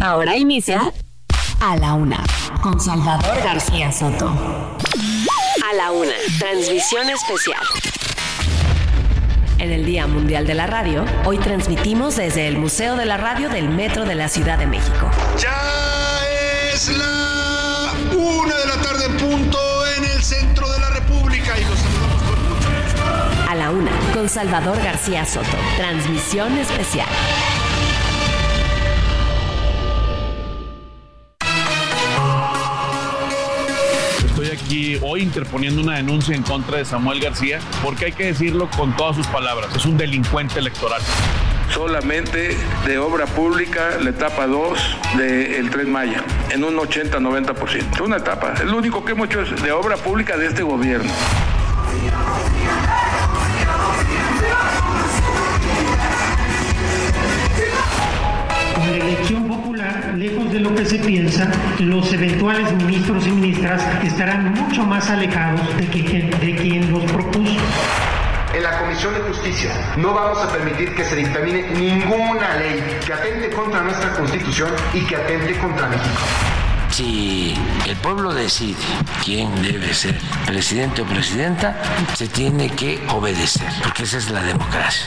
Ahora inicia A la Una con Salvador García Soto. A la Una, transmisión especial. En el Día Mundial de la Radio, hoy transmitimos desde el Museo de la Radio del Metro de la Ciudad de México. Ya es la una de la tarde en punto en el centro de la República y los saludamos con mucho gusto. A la Una con Salvador García Soto. Transmisión especial. Aquí hoy interponiendo una denuncia en contra de Samuel García porque hay que decirlo con todas sus palabras. Es un delincuente electoral. solamente de obra pública la etapa 2 del Tren Maya, en un 80-90%. Una etapa. El único que hemos hecho es de obra pública de este gobierno. Elección de lo que se piensa, los eventuales ministros y ministras estarán mucho más alejados de, que- de quien los propuso. En la Comisión de Justicia no vamos a permitir que se dictamine ninguna ley que atente contra nuestra Constitución y que atente contra México. Si el pueblo decide quién debe ser presidente o presidenta, se tiene que obedecer, porque esa es la democracia.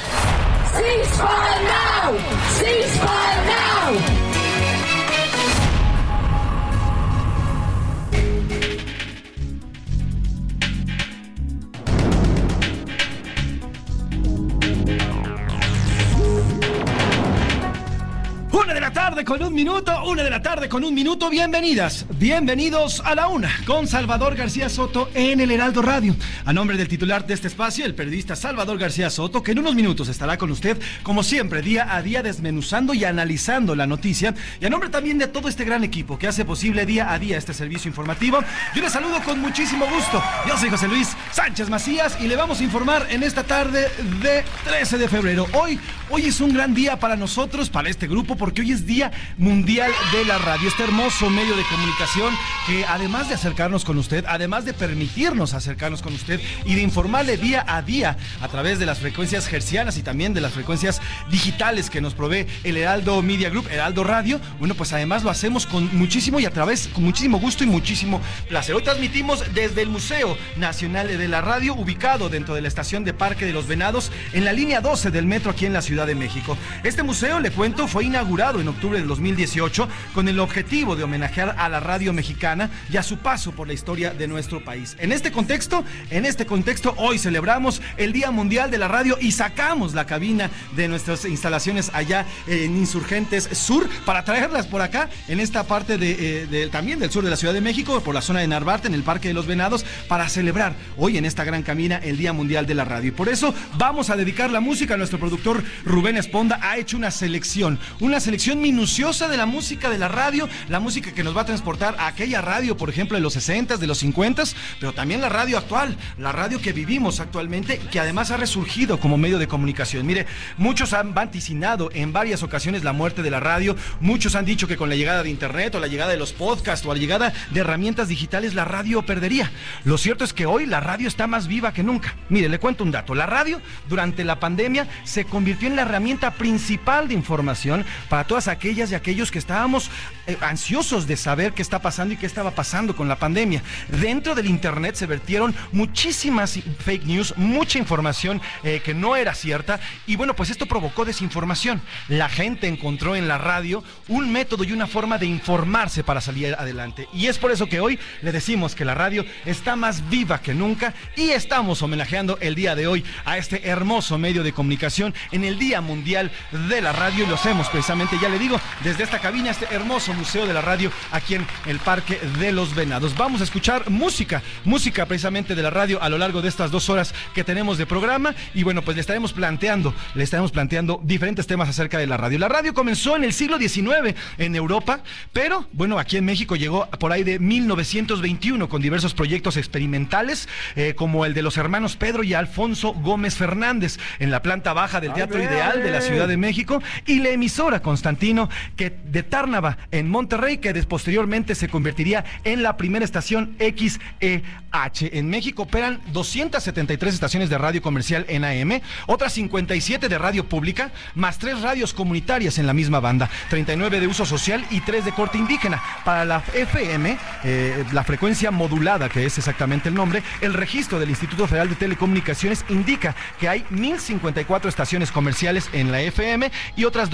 Una de la tarde con un minuto, una de la tarde con un minuto. Bienvenidas, bienvenidos a la una con Salvador García Soto en el Heraldo Radio. A nombre del titular de este espacio, el periodista Salvador García Soto, que en unos minutos estará con usted, como siempre, día a día desmenuzando y analizando la noticia. Y a nombre también de todo este gran equipo que hace posible día a día este servicio informativo, yo les saludo con muchísimo gusto. Yo soy José Luis Sánchez Macías y le vamos a informar en esta tarde de 13 de febrero. Hoy, hoy es un gran día para nosotros, para este grupo, porque hoy es Día Mundial de la Radio, este hermoso medio de comunicación que además de acercarnos con usted, además de permitirnos acercarnos con usted y de informarle día a día a través de las frecuencias hercianas y también de las frecuencias digitales que nos provee el Heraldo Media Group, Heraldo Radio, bueno, pues además lo hacemos con muchísimo y a través, con muchísimo gusto y muchísimo placer. Hoy transmitimos desde el Museo Nacional de la Radio, ubicado dentro de la estación de Parque de los Venados, en la línea 12 del metro aquí en la Ciudad de México. Este museo, le cuento, fue inaugurado en octubre del 2018 con el objetivo de homenajear a la radio mexicana y a su paso por la historia de nuestro país. En este contexto, en este contexto, hoy celebramos el Día Mundial de la Radio y sacamos la cabina de nuestras instalaciones allá en Insurgentes Sur para traerlas por acá, en esta parte de, eh, también del sur de la Ciudad de México, por la zona de Narvarte, en el Parque de los Venados, para celebrar hoy en esta gran cabina el Día Mundial de la Radio. Y por eso vamos a dedicar la música. Nuestro productor Rubén Esponda ha hecho una selección, una selección minuciosa de la música de la radio, la música que nos va a transportar a aquella radio, por ejemplo, de los 60s, de los 50s, pero también la radio actual, la radio que vivimos actualmente, que además ha resurgido como medio de comunicación. Mire, muchos han vaticinado en varias ocasiones la muerte de la radio, muchos han dicho que con la llegada de internet o la llegada de los podcasts o la llegada de herramientas digitales la radio perdería. Lo cierto es que hoy la radio está más viva que nunca. Mire, le cuento un dato. La radio durante la pandemia se convirtió en la herramienta principal de información para todas aquellas y aquellos que estábamos eh, ansiosos de saber qué está pasando y qué estaba pasando con la pandemia. Dentro del internet se vertieron muchísimas fake news, mucha información eh, que no era cierta y bueno, pues esto provocó desinformación. La gente encontró en la radio un método y una forma de informarse para salir adelante. Y es por eso que hoy le decimos que la radio está más viva que nunca y estamos homenajeando el día de hoy a este hermoso medio de comunicación en el Día Mundial de la Radio y lo hacemos precisamente, ya le digo, desde esta cabina, este hermoso museo de la radio aquí en el Parque de los Venados. Vamos a escuchar música, música precisamente de la radio a lo largo de estas dos horas que tenemos de programa y bueno, pues le estaremos planteando, le estaremos planteando diferentes temas acerca de la radio. La radio comenzó en el siglo XIX en Europa, pero bueno, aquí en México llegó por ahí de 1921 con diversos proyectos experimentales eh, como el de los hermanos Pedro y Alfonso Gómez Fernández en la planta baja del Teatro Ideal de la Ciudad de México y la emisora Constantino que de Tárnava en Monterrey que posteriormente se convertiría en la primera estación XEH. En México operan 273 estaciones de radio comercial en AM, otras 57 de radio pública, más tres radios comunitarias en la misma banda, 39 de uso social y tres de corte indígena. Para la FM, eh, la frecuencia modulada, que es exactamente el nombre, el registro del Instituto Federal de Telecomunicaciones indica que hay 1054 estaciones comerciales en la FM y otras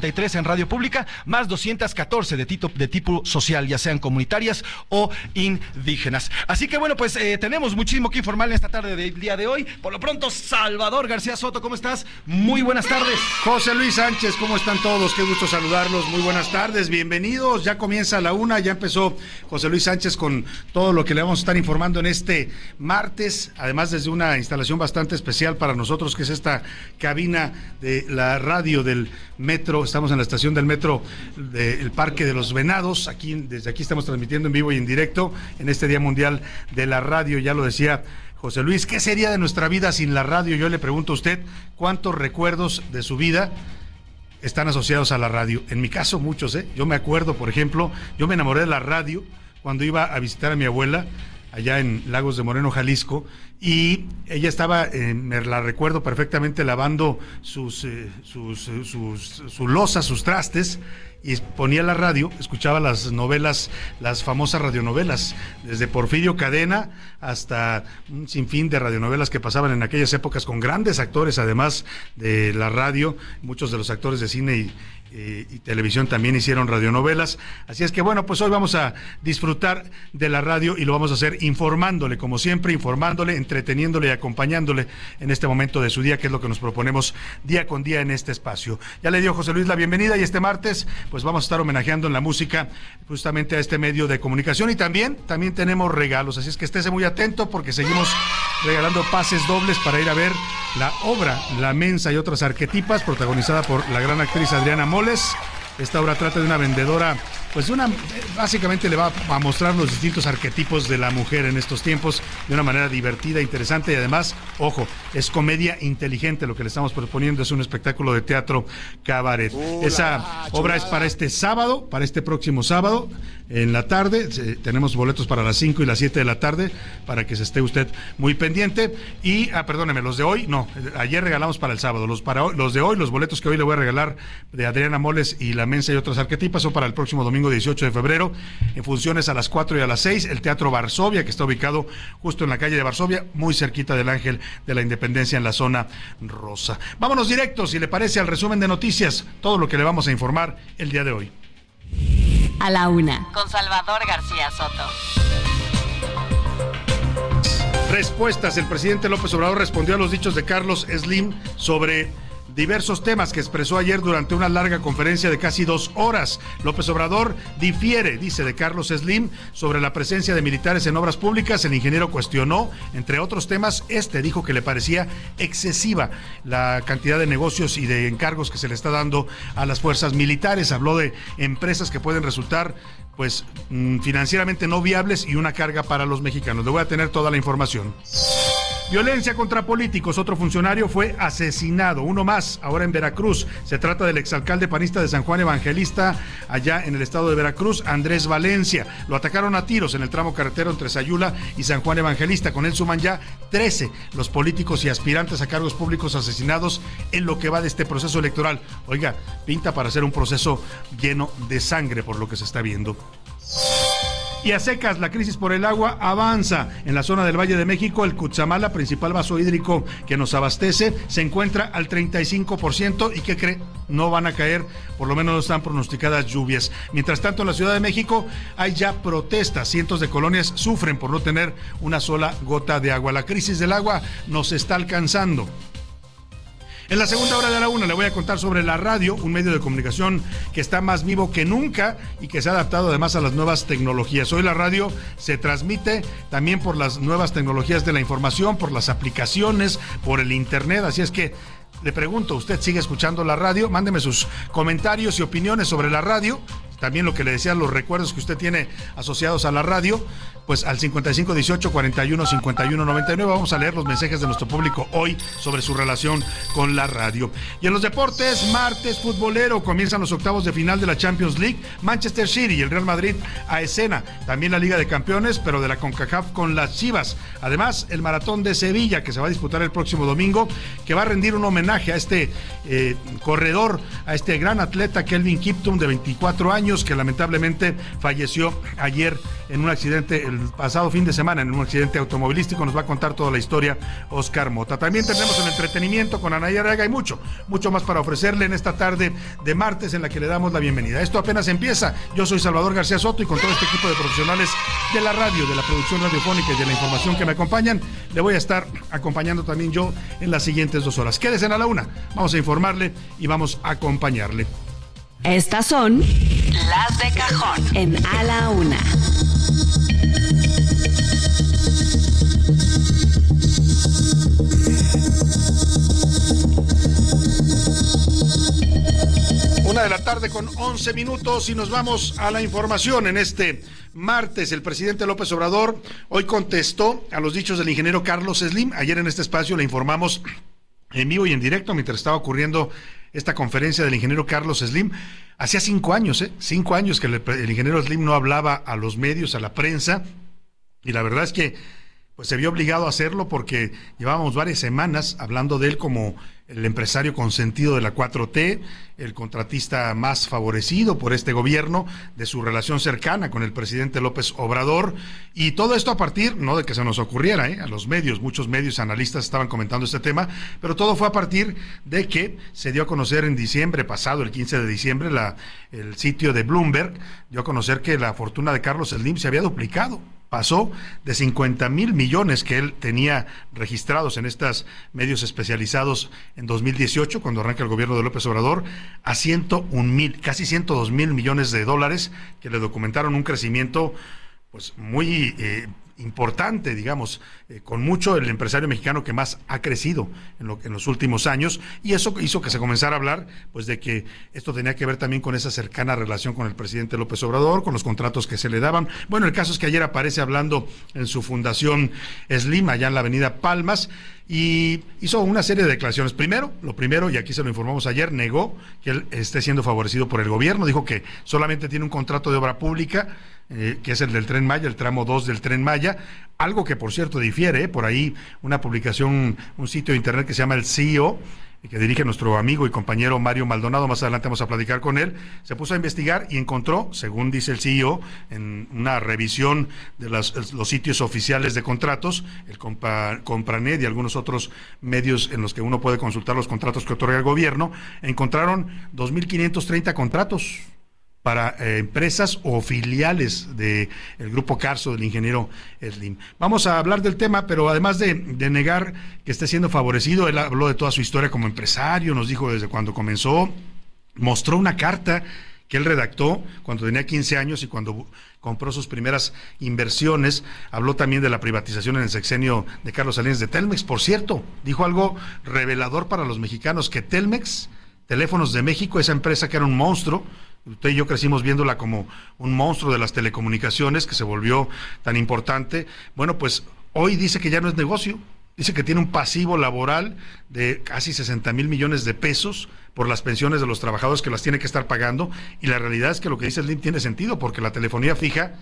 283 en radio pública, más 214 de, tipo, de tipo social, ya sean comunitarias o indígenas. Así que bueno, pues eh, tenemos muchísimo que informar en esta tarde del día de hoy. Por lo pronto, Salvador García Soto, ¿cómo estás? Muy buenas tardes. José Luis Sánchez, ¿cómo están todos? Qué gusto saludarlos. Muy buenas tardes, bienvenidos. Ya comienza la una, ya empezó José Luis Sánchez con todo lo que le vamos a estar informando en este martes, además desde una instalación bastante especial para nosotros, que es esta cabina de la radio del metro. Estamos en la estación del metro del Parque de los Venados. Aquí, desde aquí estamos transmitiendo en vivo y en directo en este Día Mundial de la Radio. Ya lo decía José Luis, ¿qué sería de nuestra vida sin la radio? Yo le pregunto a usted, ¿cuántos recuerdos de su vida están asociados a la radio? En mi caso, muchos, ¿eh? Yo me acuerdo, por ejemplo, yo me enamoré de la radio cuando iba a visitar a mi abuela allá en Lagos de Moreno, Jalisco, y ella estaba, me la recuerdo perfectamente, lavando sus, eh, sus, eh, sus, su losa, sus trastes, y ponía la radio, escuchaba las novelas, las famosas radionovelas, desde Porfirio Cadena hasta un sinfín de radionovelas que pasaban en aquellas épocas con grandes actores, además de la radio, muchos de los actores de cine y, eh, y televisión también hicieron radionovelas. Así es que bueno, pues hoy vamos a disfrutar de la radio y lo vamos a hacer informándole, como siempre, informándole, entreteniéndole y acompañándole en este momento de su día, que es lo que nos proponemos día con día en este espacio. Ya le dio José Luis la bienvenida y este martes, pues vamos a estar homenajeando en la música justamente a este medio de comunicación y también, también tenemos regalos. Así es que estése muy atento porque seguimos regalando pases dobles para ir a ver la obra La Mensa y otras arquetipas, protagonizada por la gran actriz Adriana Moll esta obra trata de una vendedora, pues una, básicamente le va a mostrar los distintos arquetipos de la mujer en estos tiempos de una manera divertida, interesante y además, ojo, es comedia inteligente lo que le estamos proponiendo, es un espectáculo de teatro cabaret. Esa obra es para este sábado, para este próximo sábado, en la tarde. Tenemos boletos para las 5 y las 7 de la tarde para que se esté usted muy pendiente. Y, ah, perdóneme, los de hoy, no, ayer regalamos para el sábado. Los, para los de hoy, los boletos que hoy le voy a regalar de Adriana Moles y La Mensa y otras arquetipas son para el próximo domingo 18 de febrero en funciones a las 4 y a las 6. El Teatro Varsovia, que está ubicado justo en la calle de Varsovia, muy cerquita del Ángel de la Independencia en la zona rosa. Vámonos directos, si le parece, al resumen de noticias, todo lo que le vamos a informar el día de hoy. A la una, con Salvador García Soto. Respuestas. El presidente López Obrador respondió a los dichos de Carlos Slim sobre diversos temas que expresó ayer durante una larga conferencia de casi dos horas. López Obrador difiere, dice, de Carlos Slim sobre la presencia de militares en obras públicas. El ingeniero cuestionó, entre otros temas, este dijo que le parecía excesiva la cantidad de negocios y de encargos que se le está dando a las fuerzas militares. Habló de empresas que pueden resultar pues mm, financieramente no viables y una carga para los mexicanos. Le voy a tener toda la información. Violencia contra políticos. Otro funcionario fue asesinado. Uno más, ahora en Veracruz. Se trata del exalcalde panista de San Juan Evangelista, allá en el estado de Veracruz, Andrés Valencia. Lo atacaron a tiros en el tramo carretero entre Sayula y San Juan Evangelista. Con él suman ya 13 los políticos y aspirantes a cargos públicos asesinados en lo que va de este proceso electoral. Oiga, pinta para ser un proceso lleno de sangre por lo que se está viendo. Y a secas, la crisis por el agua avanza. En la zona del Valle de México, el Cutzamala, principal vaso hídrico que nos abastece, se encuentra al 35% y que cree no van a caer, por lo menos no están pronosticadas lluvias. Mientras tanto, en la Ciudad de México hay ya protestas. Cientos de colonias sufren por no tener una sola gota de agua. La crisis del agua nos está alcanzando. En la segunda hora de la una le voy a contar sobre la radio, un medio de comunicación que está más vivo que nunca y que se ha adaptado además a las nuevas tecnologías. Hoy la radio se transmite también por las nuevas tecnologías de la información, por las aplicaciones, por el Internet. Así es que le pregunto, ¿usted sigue escuchando la radio? Mándeme sus comentarios y opiniones sobre la radio también lo que le decía, los recuerdos que usted tiene asociados a la radio, pues al 5518 41 51 99 vamos a leer los mensajes de nuestro público hoy sobre su relación con la radio. Y en los deportes, martes futbolero, comienzan los octavos de final de la Champions League, Manchester City y el Real Madrid a escena, también la Liga de Campeones, pero de la CONCACAF con las Chivas. Además, el maratón de Sevilla que se va a disputar el próximo domingo, que va a rendir un homenaje a este eh, corredor, a este gran atleta Kelvin Kiptum de 24 años que lamentablemente falleció ayer en un accidente, el pasado fin de semana, en un accidente automovilístico. Nos va a contar toda la historia Oscar Mota. También tendremos el entretenimiento con Anaya Raga y mucho, mucho más para ofrecerle en esta tarde de martes en la que le damos la bienvenida. Esto apenas empieza. Yo soy Salvador García Soto y con todo este equipo de profesionales de la radio, de la producción radiofónica y de la información que me acompañan, le voy a estar acompañando también yo en las siguientes dos horas. Quédese a la una. Vamos a informarle y vamos a acompañarle. Estas son las de cajón en A la Una. Una de la tarde con 11 minutos y nos vamos a la información en este martes. El presidente López Obrador hoy contestó a los dichos del ingeniero Carlos Slim. Ayer en este espacio le informamos en vivo y en directo mientras estaba ocurriendo esta conferencia del ingeniero Carlos Slim. Hacía cinco años, ¿eh? Cinco años que el, ingeniero Slim no hablaba a los medios, a la prensa. Y la verdad es que pues se vio obligado a hacerlo porque llevábamos varias semanas hablando de él como el empresario consentido de la 4T, el contratista más favorecido por este gobierno, de su relación cercana con el presidente López Obrador, y todo esto a partir, no de que se nos ocurriera, ¿eh? a los medios, muchos medios analistas estaban comentando este tema, pero todo fue a partir de que se dio a conocer en diciembre pasado, el 15 de diciembre, la, el sitio de Bloomberg dio a conocer que la fortuna de Carlos Slim se había duplicado pasó de 50 mil millones que él tenía registrados en estos medios especializados en 2018, cuando arranca el gobierno de López Obrador, a 101 mil, casi 102 mil millones de dólares, que le documentaron un crecimiento pues muy eh, importante, digamos, eh, con mucho el empresario mexicano que más ha crecido en, lo, en los últimos años y eso hizo que se comenzara a hablar pues de que esto tenía que ver también con esa cercana relación con el presidente López Obrador, con los contratos que se le daban. Bueno, el caso es que ayer aparece hablando en su fundación Slim, allá en la avenida Palmas, y hizo una serie de declaraciones. Primero, lo primero, y aquí se lo informamos ayer, negó que él esté siendo favorecido por el gobierno, dijo que solamente tiene un contrato de obra pública, eh, que es el del tren Maya, el tramo 2 del tren Maya, algo que por cierto difiere, ¿eh? por ahí una publicación, un sitio de internet que se llama el CEO, que dirige nuestro amigo y compañero Mario Maldonado, más adelante vamos a platicar con él, se puso a investigar y encontró, según dice el CEO, en una revisión de los sitios oficiales de contratos, el Compranet y algunos otros medios en los que uno puede consultar los contratos que otorga el gobierno, encontraron 2.530 contratos para eh, empresas o filiales del grupo Carso del ingeniero Slim. Vamos a hablar del tema, pero además de, negar que esté siendo favorecido, él habló de toda su historia como empresario, nos dijo desde cuando comenzó, mostró una carta que él redactó cuando tenía 15 años y cuando compró sus primeras inversiones. Habló también de la privatización en el sexenio de Carlos Salinas de Telmex. Por cierto, dijo algo revelador para los mexicanos, que Telmex, Teléfonos de México, esa empresa que era un monstruo, Usted y yo crecimos viéndola como un monstruo de las telecomunicaciones que se volvió tan importante. Bueno, pues hoy dice que ya no es negocio. Dice que tiene un pasivo laboral de casi 60 mil millones de pesos por las pensiones de los trabajadores que las tiene que estar pagando. Y la realidad es que lo que dice Slim tiene sentido porque la telefonía fija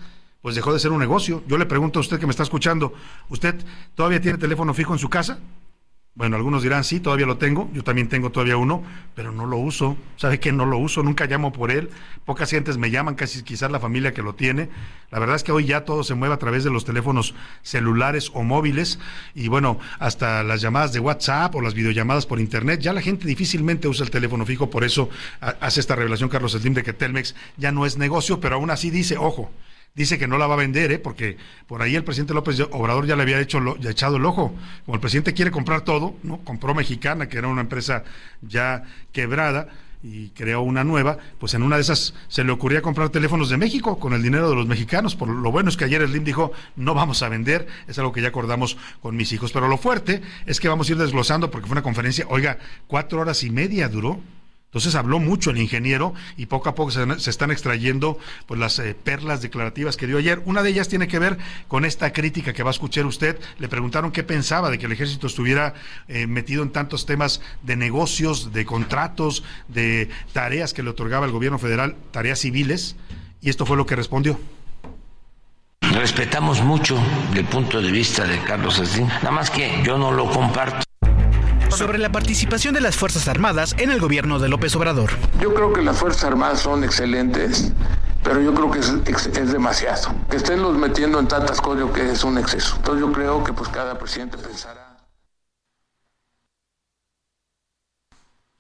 pues dejó de ser un negocio. Yo le pregunto a usted que me está escuchando, ¿usted todavía tiene teléfono fijo en su casa? Bueno, algunos dirán, sí, todavía lo tengo, yo también tengo todavía uno, pero no lo uso. ¿Sabe qué? No lo uso, nunca llamo por él. Pocas gentes me llaman, casi quizás la familia que lo tiene. La verdad es que hoy ya todo se mueve a través de los teléfonos celulares o móviles y bueno, hasta las llamadas de WhatsApp o las videollamadas por internet. Ya la gente difícilmente usa el teléfono fijo, por eso hace esta revelación Carlos Slim de que Telmex ya no es negocio, pero aún así dice, ojo, dice que no la va a vender, ¿eh? porque por ahí el presidente López Obrador ya le había hecho ya echado el ojo. Como el presidente quiere comprar todo, ¿no? Compró Mexicana, que era una empresa ya quebrada y creó una nueva, pues en una de esas se le ocurría comprar teléfonos de México con el dinero de los mexicanos. Por lo bueno es que ayer Slim dijo, no vamos a vender, es algo que ya acordamos con mis hijos. Pero lo fuerte es que vamos a ir desglosando porque fue una conferencia, oiga, cuatro horas y media duró. Entonces habló mucho el ingeniero y poco a poco se, están extrayendo pues las eh, perlas declarativas que dio ayer. Una de ellas tiene que ver con esta crítica que va a escuchar usted. Le preguntaron qué pensaba de que el ejército estuviera eh, metido en tantos temas de negocios, de contratos, de tareas que le otorgaba el gobierno federal, tareas civiles. Y esto fue lo que respondió. Respetamos mucho el punto de vista de Carlos Slim, nada más que yo no lo comparto sobre la participación de las Fuerzas Armadas en el gobierno de López Obrador. Yo creo que las Fuerzas Armadas son excelentes, pero yo creo que es, demasiado. Que estén los metiendo en tantas cosas, que es un exceso. Entonces yo creo que pues cada presidente pensará.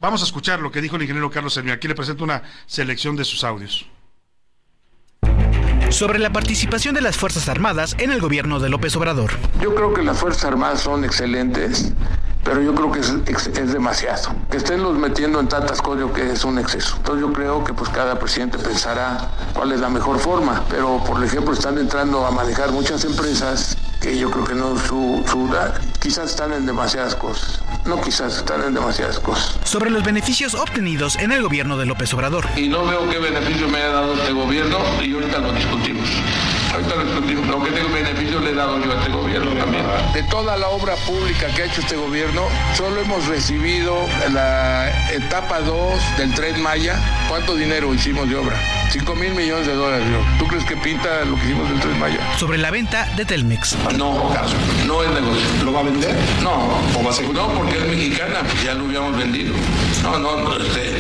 Vamos a escuchar lo que dijo el ingeniero Carlos Sermio. Aquí le presento una selección de sus audios sobre la participación de las Fuerzas Armadas en el gobierno de López Obrador. Yo creo que las Fuerzas Armadas son excelentes, pero yo creo que es, es, demasiado. Que estén los metiendo en tantas cosas que es un exceso. Entonces yo creo que pues cada presidente pensará cuál es la mejor forma, pero por ejemplo están entrando a manejar muchas empresas que yo creo que no su, su quizás están en demasiadas cosas. No quizás están en demasiadas cosas. Sobre los beneficios obtenidos en el gobierno de López Obrador. Y no veo qué beneficio me ha dado este gobierno y ahorita lo discutimos. Ahorita lo que tengo beneficio le he dado yo a este gobierno también. De toda la obra pública que ha hecho este gobierno, solo hemos recibido la etapa 2 del Tren Maya. ¿Cuánto dinero hicimos de obra? 5 mil millones de dólares. ¿Tú crees que pinta lo que hicimos del Tren Maya? Sobre la venta de Telmex. No, no es negocio. ¿Lo va a vender? No. ¿O va a ser? No, porque es mexicana, ya lo habíamos vendido. No, no, no este,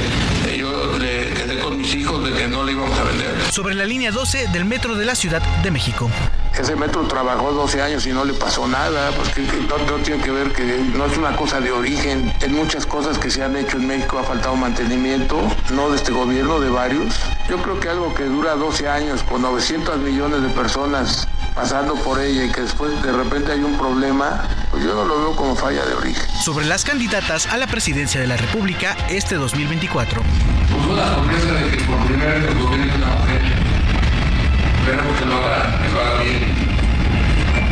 quedé con mis hijos de que no le íbamos a vender. Sobre la línea 12 del metro de la Ciudad de México. Ese metro trabajó 12 años y no le pasó nada, porque no, tiene que ver que no es una cosa de origen. En muchas cosas que se han hecho en México ha faltado mantenimiento, no de este gobierno, de varios. Yo creo que algo que dura 12 años con 900 millones de personas pasando por ella y que después de repente hay un problema, pues yo no lo veo como falla de origen. Sobre las candidatas a la presidencia de la República este 2024. La sorpresa de que por primera vez el gobierno es una mujer. Esperamos que lo haga, que lo haga bien.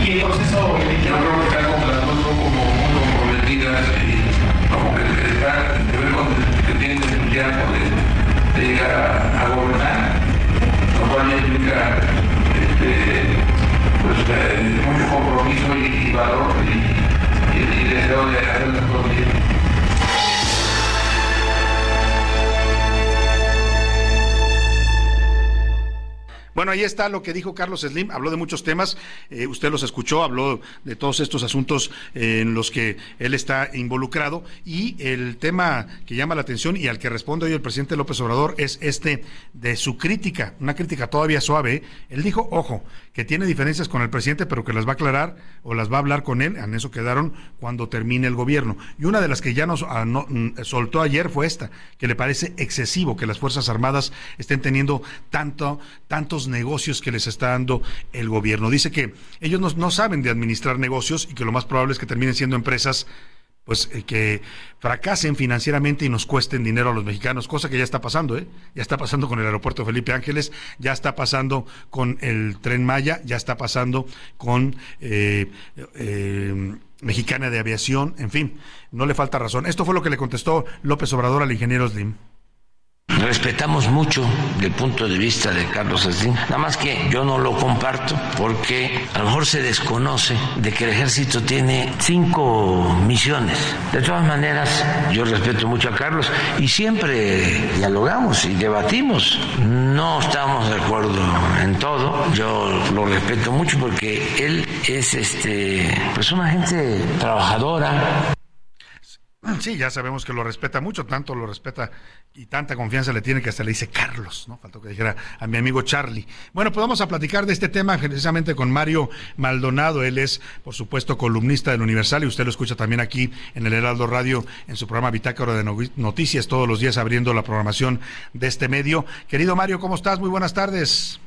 Y el proceso Yo creo que las dos como muy comprometidas y como que, están de ver con que tienen entusiasmo de, de llegar a, a gobernar, lo cual implica este, Ahí está lo que dijo Carlos Slim, habló de muchos temas, eh, usted los escuchó, habló de todos estos asuntos en los que él está involucrado y el tema que llama la atención y al que responde hoy el presidente López Obrador es este de su crítica, una crítica todavía suave. ¿eh? Él dijo, ojo, que tiene diferencias con el presidente, pero que las va a aclarar o las va a hablar con él, en eso quedaron cuando termine el gobierno. Y una de las que ya nos ah, mm, soltó ayer fue esta, que le parece excesivo que las Fuerzas Armadas estén teniendo tanto, tantos negocios que les está dando el gobierno. Dice que ellos no, saben de administrar negocios y que lo más probable es que terminen siendo empresas pues eh, que fracasen financieramente y nos cuesten dinero a los mexicanos, cosa que ya está pasando, ¿eh? Ya está pasando con el aeropuerto Felipe Ángeles, ya está pasando con el tren Maya, ya está pasando con eh, eh, Mexicana de Aviación, en fin, no le falta razón. Esto fue lo que le contestó López Obrador al ingeniero Slim. Respetamos mucho el punto de vista de Carlos Slim, nada más que yo no lo comparto porque a lo mejor se desconoce de que el ejército tiene cinco misiones. De todas maneras, yo respeto mucho a Carlos y siempre dialogamos y debatimos. No estamos de acuerdo en todo. Yo lo respeto mucho porque él es este pues una gente trabajadora. Sí, ya sabemos que lo respeta mucho, tanto lo respeta y tanta confianza le tiene que hasta le dice Carlos, ¿no? Faltó que dijera a mi amigo Charlie. Bueno, pues vamos a platicar de este tema precisamente con Mario Maldonado. Él es, por supuesto, columnista del Universal y usted lo escucha también aquí en el Heraldo Radio en su programa Bitácora de Noticias todos los días abriendo la programación de este medio. Querido Mario, ¿cómo estás? Muy buenas tardes.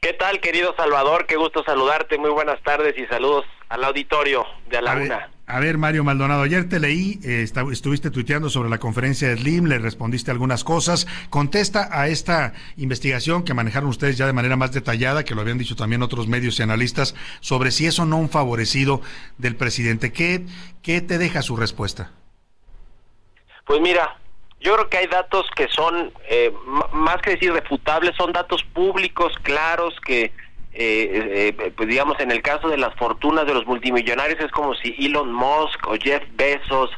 ¿Qué tal, querido Salvador? Qué gusto saludarte. Muy buenas tardes y saludos al auditorio de la Una. A ver, Mario Maldonado, ayer te leí, eh, estuviste tuiteando sobre la conferencia de Slim, le respondiste algunas cosas. Contesta a esta investigación que manejaron ustedes ya de manera más detallada, que lo habían dicho también otros medios y analistas, sobre si eso no un favorecido del presidente. ¿Qué, qué te deja su respuesta? Pues mira, yo creo que hay datos que son, eh, más que decir refutables, son datos públicos, claros, que eh, eh, pues digamos, en el caso de las fortunas de los multimillonarios es como si Elon Musk o Jeff Bezos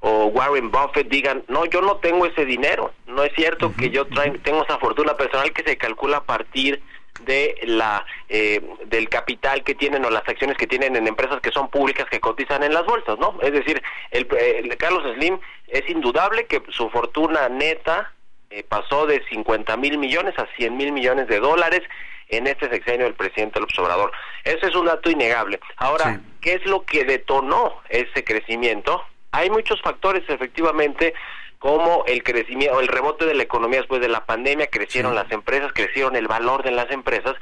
o Warren Buffett digan, no, yo no tengo ese dinero, no es cierto que yo tengo esa fortuna personal que se calcula a partir de la eh, del capital que tienen o las acciones que tienen en empresas que son públicas que cotizan en las bolsas, ¿no? Es decir, el, Carlos Slim es indudable que su fortuna neta pasó de 50 mil millones a 100 mil millones de dólares en este sexenio del presidente López Obrador. Ese es un dato innegable. Ahora, ¿qué es lo que detonó ese crecimiento? Hay muchos factores, efectivamente, como el crecimiento, el rebote de la economía después de la pandemia, crecieron las empresas, crecieron el valor de las empresas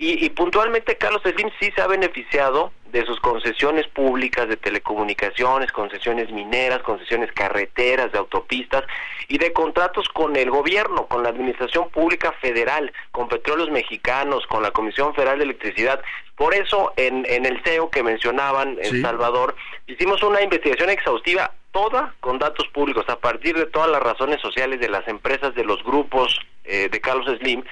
y, puntualmente Carlos Slim sí se ha beneficiado de sus concesiones públicas de telecomunicaciones, concesiones mineras, concesiones carreteras, de autopistas y de contratos con el gobierno, con la Administración Pública Federal, con Petróleos Mexicanos, con la Comisión Federal de Electricidad. Por eso en, en el CEO que mencionaban en Salvador, hicimos una investigación exhaustiva toda con datos públicos, a partir de todas las razones sociales de las empresas, de los grupos eh, de Carlos Slim,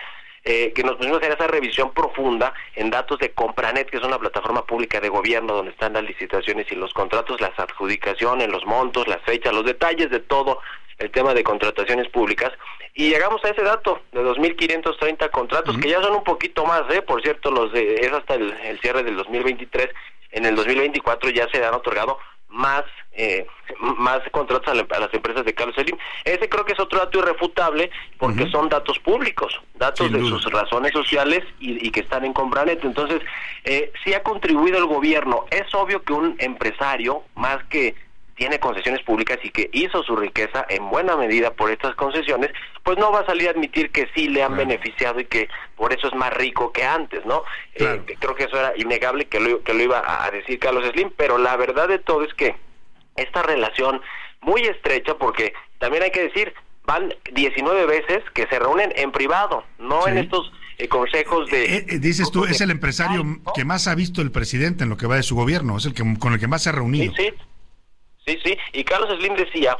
eh, que nos pusimos a hacer esa revisión profunda en datos de Compranet, que es una plataforma pública de gobierno donde están las licitaciones y los contratos, las adjudicaciones, los montos, las fechas, los detalles de todo el tema de contrataciones públicas. Y llegamos a ese dato de 2.530 contratos que ya son un poquito más, ¿eh? por cierto, los de, es hasta el, el cierre del 2023, en el 2024 ya se han otorgado más eh, más contratos a, las empresas de Carlos Slim. Ese creo que es otro dato irrefutable porque son datos públicos, datos de sus razones sociales y, que están en Compranet. Entonces, eh, sí ha contribuido el gobierno. Es obvio que un empresario, más que tiene concesiones públicas y que hizo su riqueza en buena medida por estas concesiones, pues no va a salir a admitir que sí le han beneficiado y que por eso es más rico que antes, ¿no? Eh, creo que eso era innegable que lo, que lo iba a decir Carlos Slim, pero la verdad de todo es que esta relación muy estrecha, porque también hay que decir, van 19 veces que se reúnen en privado, no en estos eh, consejos de... Eh, eh, dices tú, es el empresario que más ha visto el presidente en lo que va de su gobierno, es el que con el que más se ha reunido. Sí, sí, sí, y Carlos Slim decía,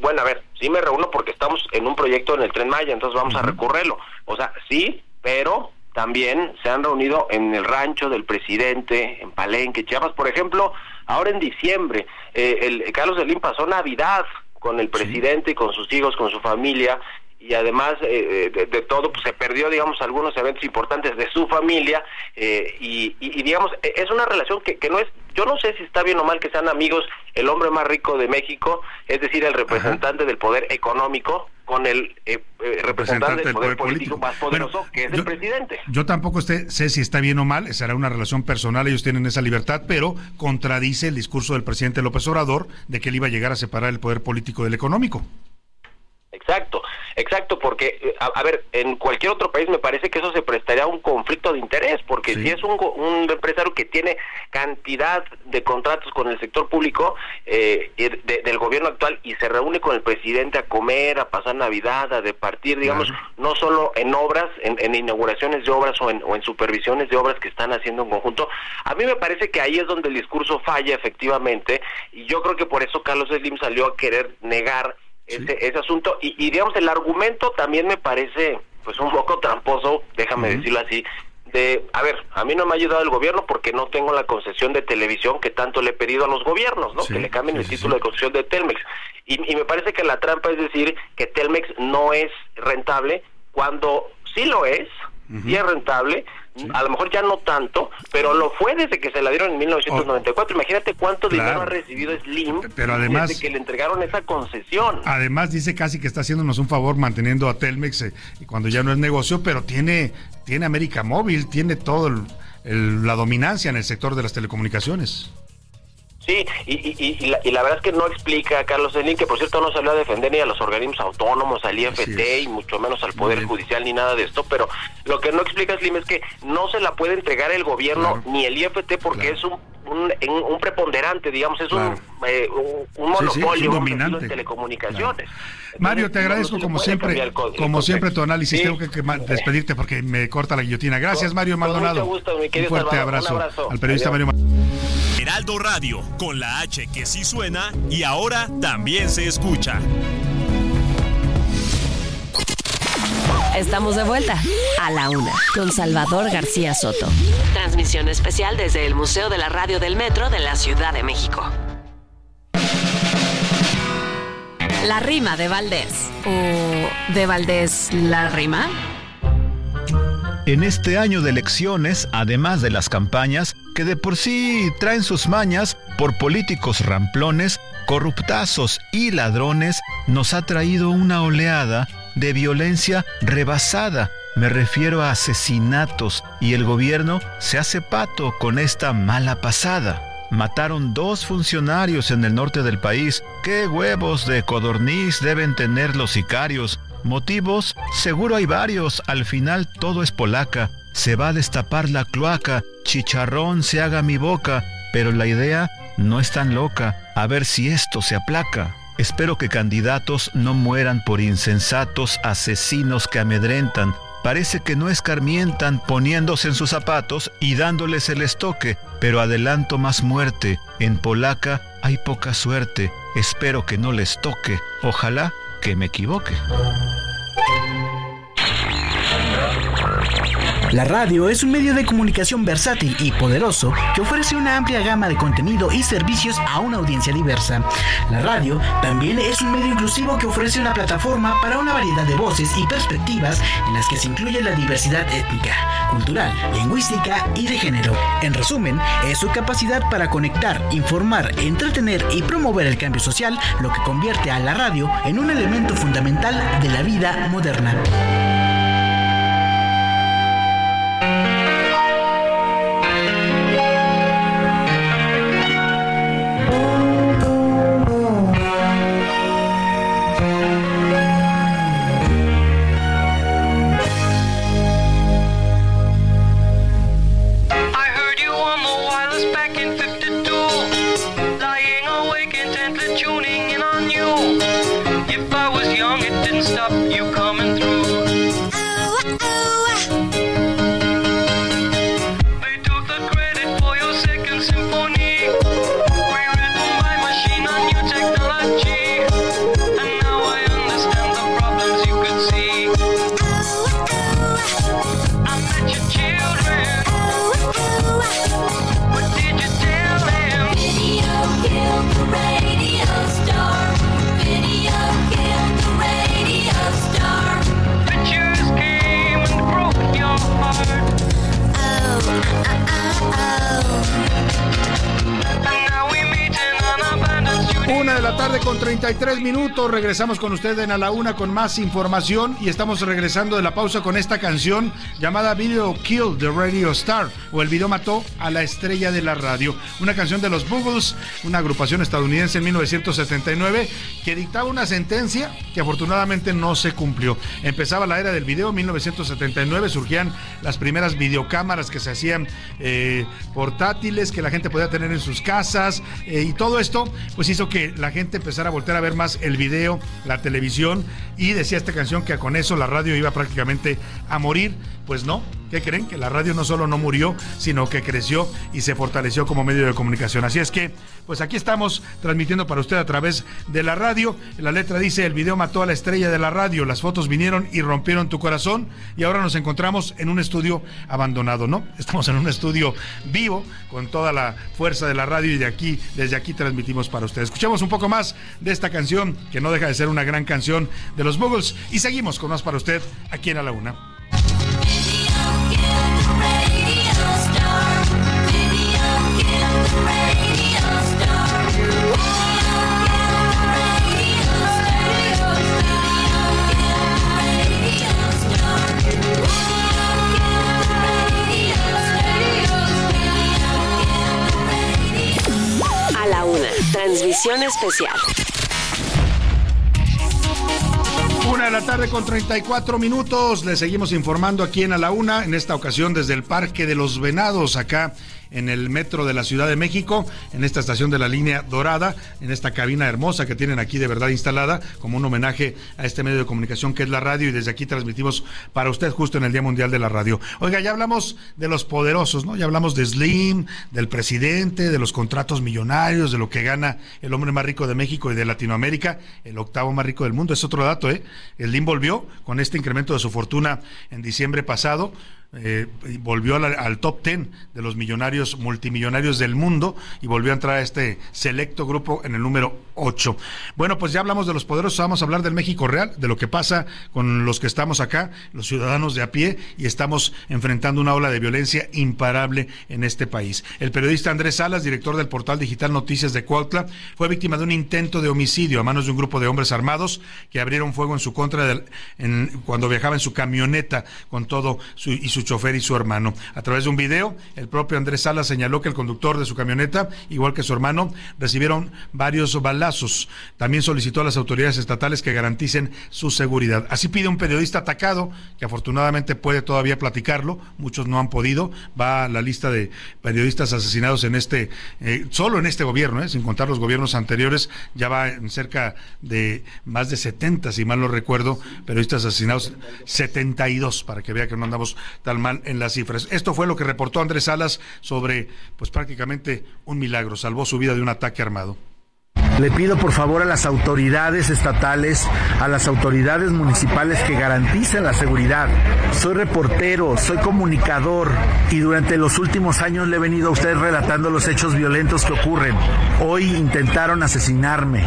bueno, a ver, sí me reúno porque estamos en un proyecto en el Tren Maya, entonces vamos a recurrirlo. O sea, sí, pero también se han reunido en el rancho del presidente, en Palenque, Chiapas, por ejemplo, ahora en diciembre, eh, el, Carlos Slim pasó Navidad con el presidente y con sus hijos, con su familia, y además eh, de, todo pues se perdió digamos algunos eventos importantes de su familia eh, y, digamos e, es una relación que, que no es yo no sé si está bien o mal que sean amigos el hombre más rico de México es decir el representante del poder económico con el eh, representante, del poder, político, más poderoso que es el presidente. yo tampoco sé si está bien o mal será una relación personal ellos tienen esa libertad pero contradice el discurso del presidente López Obrador de que él iba a llegar a separar el poder político del económico Exacto, exacto, porque, eh, a, ver, en cualquier otro país me parece que eso se prestaría a un conflicto de interés, porque si es un, un, empresario que tiene cantidad de contratos con el sector público eh, del gobierno actual y se reúne con el presidente a comer, a pasar Navidad, a departir, digamos, no solo en obras, en, inauguraciones de obras o en, o en supervisiones de obras que están haciendo en conjunto, a mí me parece que ahí es donde el discurso falla efectivamente, y yo creo que por eso Carlos Slim salió a querer negar ese, asunto. Y, digamos, el argumento también me parece pues un poco tramposo, déjame decirlo así, de, a ver, a mí no me ha ayudado el gobierno porque no tengo la concesión de televisión que tanto le he pedido a los gobiernos, ¿no? que le cambien el título de concesión de Telmex. Y, me parece que la trampa es decir que Telmex no es rentable cuando sí lo es, y es rentable, a lo mejor ya no tanto, pero lo fue desde que se la dieron en 1994. Imagínate cuánto dinero ha recibido Slim pero además, desde que le entregaron esa concesión. Además dice casi que está haciéndonos un favor manteniendo a Telmex eh, cuando ya no es negocio, pero tiene, tiene América Móvil, tiene todo la dominancia en el sector de las telecomunicaciones. Sí, y, la, verdad es que no explica, Carlos Slim, que por cierto no salió a defender ni a los organismos autónomos, al IFT y mucho menos al Poder Judicial ni nada de esto, pero lo que no explica Slim es que no se la puede entregar el gobierno ni el IFT porque es un un, preponderante, digamos, es un, eh, un, monopolio dominante. telecomunicaciones. Mario, te agradezco como siempre, como siempre tu análisis. Tengo que, despedirte porque me corta la guillotina. Gracias, Mario Maldonado. un fuerte abrazo, al periodista Mario Heraldo Radio, con la H que sí suena y ahora también se escucha. Estamos de vuelta a la una con Salvador García Soto. Transmisión especial desde el Museo de la Radio del Metro de la Ciudad de México. La rima de Valdés. ¿O de Valdés la rima? En este año de elecciones, además de las campañas, que de por sí traen sus mañas por políticos ramplones, corruptazos y ladrones, nos ha traído una oleada de violencia rebasada. Me refiero a asesinatos y el gobierno se hace pato con esta mala pasada. Mataron dos funcionarios en el norte del país. ¿Qué huevos de codorniz deben tener los sicarios? Motivos, seguro hay varios. Al final todo es polaca. Se va a destapar la cloaca. Chicharrón se haga mi boca. Pero la idea no es tan loca. A ver si esto se aplaca. Espero que candidatos no mueran por insensatos asesinos que amedrentan. Parece que no escarmientan poniéndose en sus zapatos y dándoles el estoque, pero adelanto más muerte. En polaca hay poca suerte. Espero que no les toque. Ojalá que me equivoque. La radio es un medio de comunicación versátil y poderoso que ofrece una amplia gama de contenido y servicios a una audiencia diversa. La radio también es un medio inclusivo que ofrece una plataforma para una variedad de voces y perspectivas en las que se incluye la diversidad étnica, cultural, lingüística y de género. En resumen, es su capacidad para conectar, informar, entretener y promover el cambio social lo que convierte a la radio en un elemento fundamental de la vida moderna. 33 minutos. Regresamos con usted en A la Una con más información y estamos regresando de la pausa con esta canción llamada Video Kill the Radio Star o El video mató a la estrella de la radio. Una canción de los Buggles, una agrupación estadounidense en 1979 que dictaba una sentencia que afortunadamente no se cumplió. Empezaba la era del video, 1979 surgían las primeras videocámaras que se hacían eh, portátiles que la gente podía tener en sus casas eh, y todo esto pues hizo que la gente empezara a a ver más el video, la televisión y decía esta canción que con eso la radio iba prácticamente a morir. Pues no, ¿qué creen? Que la radio no solo no murió, sino que creció y se fortaleció como medio de comunicación. Así es que, pues aquí estamos transmitiendo para usted a través de la radio. La letra dice, el video mató a la estrella de la radio, las fotos vinieron y rompieron tu corazón y ahora nos encontramos en un estudio abandonado, ¿no? Estamos en un estudio vivo con toda la fuerza de la radio y de aquí, desde aquí transmitimos para usted. Escuchemos un poco más de esta canción, que no deja de ser una gran canción de los Buggles y seguimos con más para usted aquí en A la Una. Edición especial. Una de la tarde con 34 minutos. Le seguimos informando aquí en A la Una, en esta ocasión desde el Parque de los Venados, acá en el metro de la Ciudad de México, en esta estación de la línea dorada, en esta cabina hermosa que tienen aquí de verdad instalada, como un homenaje a este medio de comunicación que es la radio y desde aquí transmitimos para usted justo en el Día Mundial de la Radio. Oiga, ya hablamos de los poderosos, ¿no? Ya hablamos de Slim, del presidente, de los contratos millonarios, de lo que gana el hombre más rico de México y de Latinoamérica, el octavo más rico del mundo. Es otro dato, ¿eh? Slim volvió con este incremento de su fortuna en diciembre pasado eh, volvió al, top 10 de los millonarios multimillonarios del mundo y volvió a entrar a este selecto grupo en el número 8. Bueno, pues ya hablamos de los poderosos, vamos a hablar del México real, de lo que pasa con los que estamos acá, los ciudadanos de a pie, y estamos enfrentando una ola de violencia imparable en este país. El periodista Andrés Salas, director del portal digital Noticias de Cuautla, fue víctima de un intento de homicidio a manos de un grupo de hombres armados que abrieron fuego en su contra cuando viajaba en su camioneta con todo su, y su chofer y su hermano. A través de un video, el propio Andrés Salas señaló que el conductor de su camioneta, igual que su hermano, recibieron varios balazos. También solicitó a las autoridades estatales que garanticen su seguridad. Así pide un periodista atacado, que afortunadamente puede todavía platicarlo, muchos no han podido, va a la lista de periodistas asesinados en este, eh, solo en este gobierno, eh, sin contar los gobiernos anteriores, ya va en cerca de más de 70, si mal no recuerdo, periodistas asesinados, 72, para que vea que no andamos tan en las cifras. Esto fue lo que reportó Andrés Salas sobre, pues prácticamente un milagro, salvó su vida de un ataque armado. Le pido por favor a las autoridades estatales, a las autoridades municipales que garanticen la seguridad. Soy reportero, soy comunicador y durante los últimos años le he venido a usted relatando los hechos violentos que ocurren. Hoy intentaron asesinarme.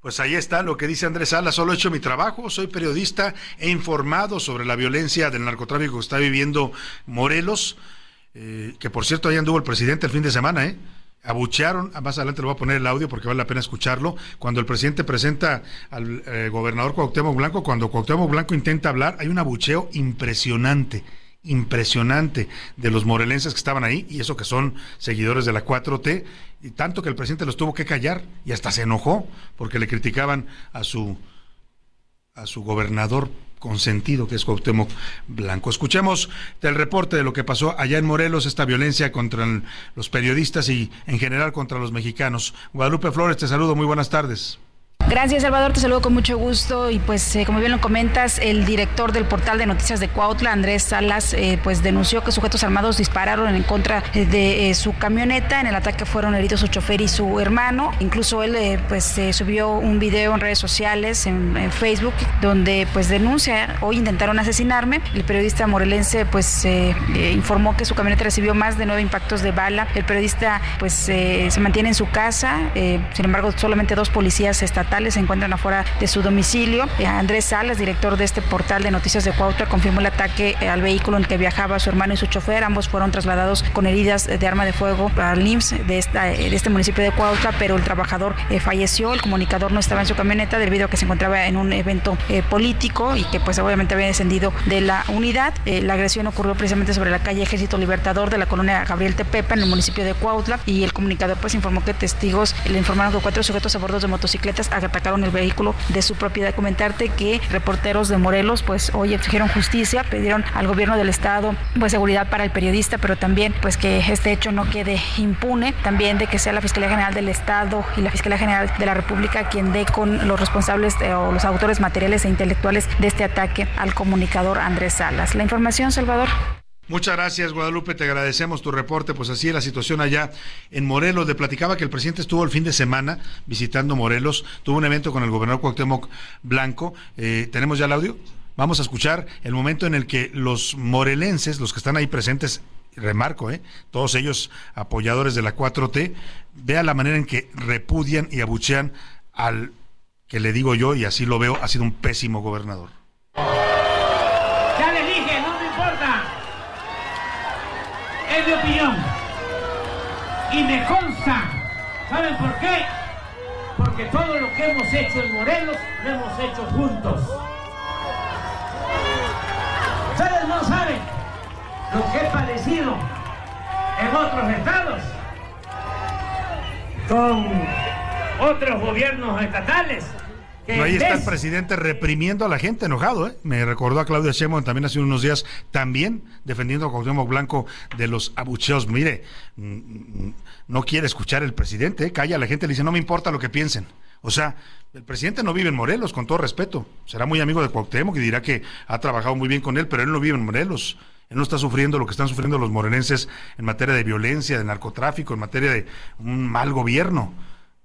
Pues ahí está lo que dice Andrés Salas, solo he hecho mi trabajo, soy periodista, he informado sobre la violencia del narcotráfico que está viviendo Morelos, eh, que por cierto ahí anduvo el presidente el fin de semana, ¿eh? Abuchearon, más adelante le voy a poner el audio porque vale la pena escucharlo, cuando el presidente presenta al eh, gobernador Cuauhtémoc Blanco, cuando Cuauhtémoc Blanco intenta hablar, hay un abucheo impresionante impresionante de los morelenses que estaban ahí, y eso que son seguidores de la 4T, y tanto que el presidente los tuvo que callar y hasta se enojó porque le criticaban a su a su gobernador consentido que es Cuauhtémoc Blanco. Escuchemos el reporte de lo que pasó allá en Morelos, esta violencia contra los periodistas y en general contra los mexicanos. Guadalupe Flores, te saludo, muy buenas tardes. Gracias, Salvador. Te saludo con mucho gusto. Y pues, eh, como bien lo comentas, el director del portal de noticias de Cuautla, Andrés Salas, eh, pues denunció que sujetos armados dispararon en contra eh, de su camioneta. En el ataque fueron heridos su chofer y su hermano. Incluso él, pues, subió un video en redes sociales, en, Facebook, donde, pues, denuncia, hoy intentaron asesinarme. El periodista morelense, pues, informó que su camioneta recibió más de nueve impactos de bala. El periodista, pues, se mantiene en su casa. sin embargo, solamente dos policías estatales se encuentran afuera de su domicilio. Eh, Andrés Salas, director de este portal de noticias de Cuautla, confirmó el ataque eh, al vehículo en el que viajaba su hermano y su chofer. Ambos fueron trasladados con heridas de arma de fuego al IMSS eh, de este municipio de Cuautla, pero el trabajador falleció. El comunicador no estaba en su camioneta debido a que se encontraba en un evento político y que pues obviamente había descendido de la unidad. la agresión ocurrió precisamente sobre la calle Ejército Libertador de la colonia Gabriel Tepepa en el municipio de Cuautla y el comunicador pues informó que testigos le informaron que cuatro sujetos a bordo de motocicletas atacaron el vehículo de su propiedad. Comentarte que reporteros de Morelos pues hoy exigieron justicia, pidieron al gobierno del estado pues seguridad para el periodista, pero también pues que este hecho no quede impune, también de que sea la Fiscalía General del Estado y la Fiscalía General de la República quien dé con los responsables eh, o los autores materiales e intelectuales de este ataque al comunicador Andrés Salas. La información, Salvador. Muchas gracias, Guadalupe. Te agradecemos tu reporte. Pues así es la situación allá en Morelos. Le platicaba que el presidente estuvo el fin de semana visitando Morelos. Tuvo un evento con el gobernador Cuauhtémoc Blanco. Eh, ¿Tenemos ya el audio? Vamos a escuchar el momento en el que los morelenses, los que están ahí presentes, remarco, ¿eh? todos ellos apoyadores de la 4T, vea la manera en que repudian y abuchean al que le digo yo, y así lo veo, ha sido un pésimo gobernador. Mi opinión. Y me consta. ¿Saben por qué? Porque todo lo que hemos hecho en Morelos lo hemos hecho juntos. Ustedes no saben lo que he padecido en otros estados con otros gobiernos estatales. No, ahí está el presidente reprimiendo a la gente enojado, ¿eh? Me recordó a Claudia Sheinbaum también hace unos días, también defendiendo a Cuauhtémoc Blanco de los abucheos. Mire, mm, mm, no quiere escuchar el presidente, ¿eh? calla a la gente, le dice, no me importa lo que piensen. O sea, el presidente no vive en Morelos, con todo respeto. Será muy amigo de Cuauhtémoc y dirá que ha trabajado muy bien con él, pero él no vive en Morelos. Él no está sufriendo lo que están sufriendo los morenenses en materia de violencia, de narcotráfico, en materia de un mal gobierno.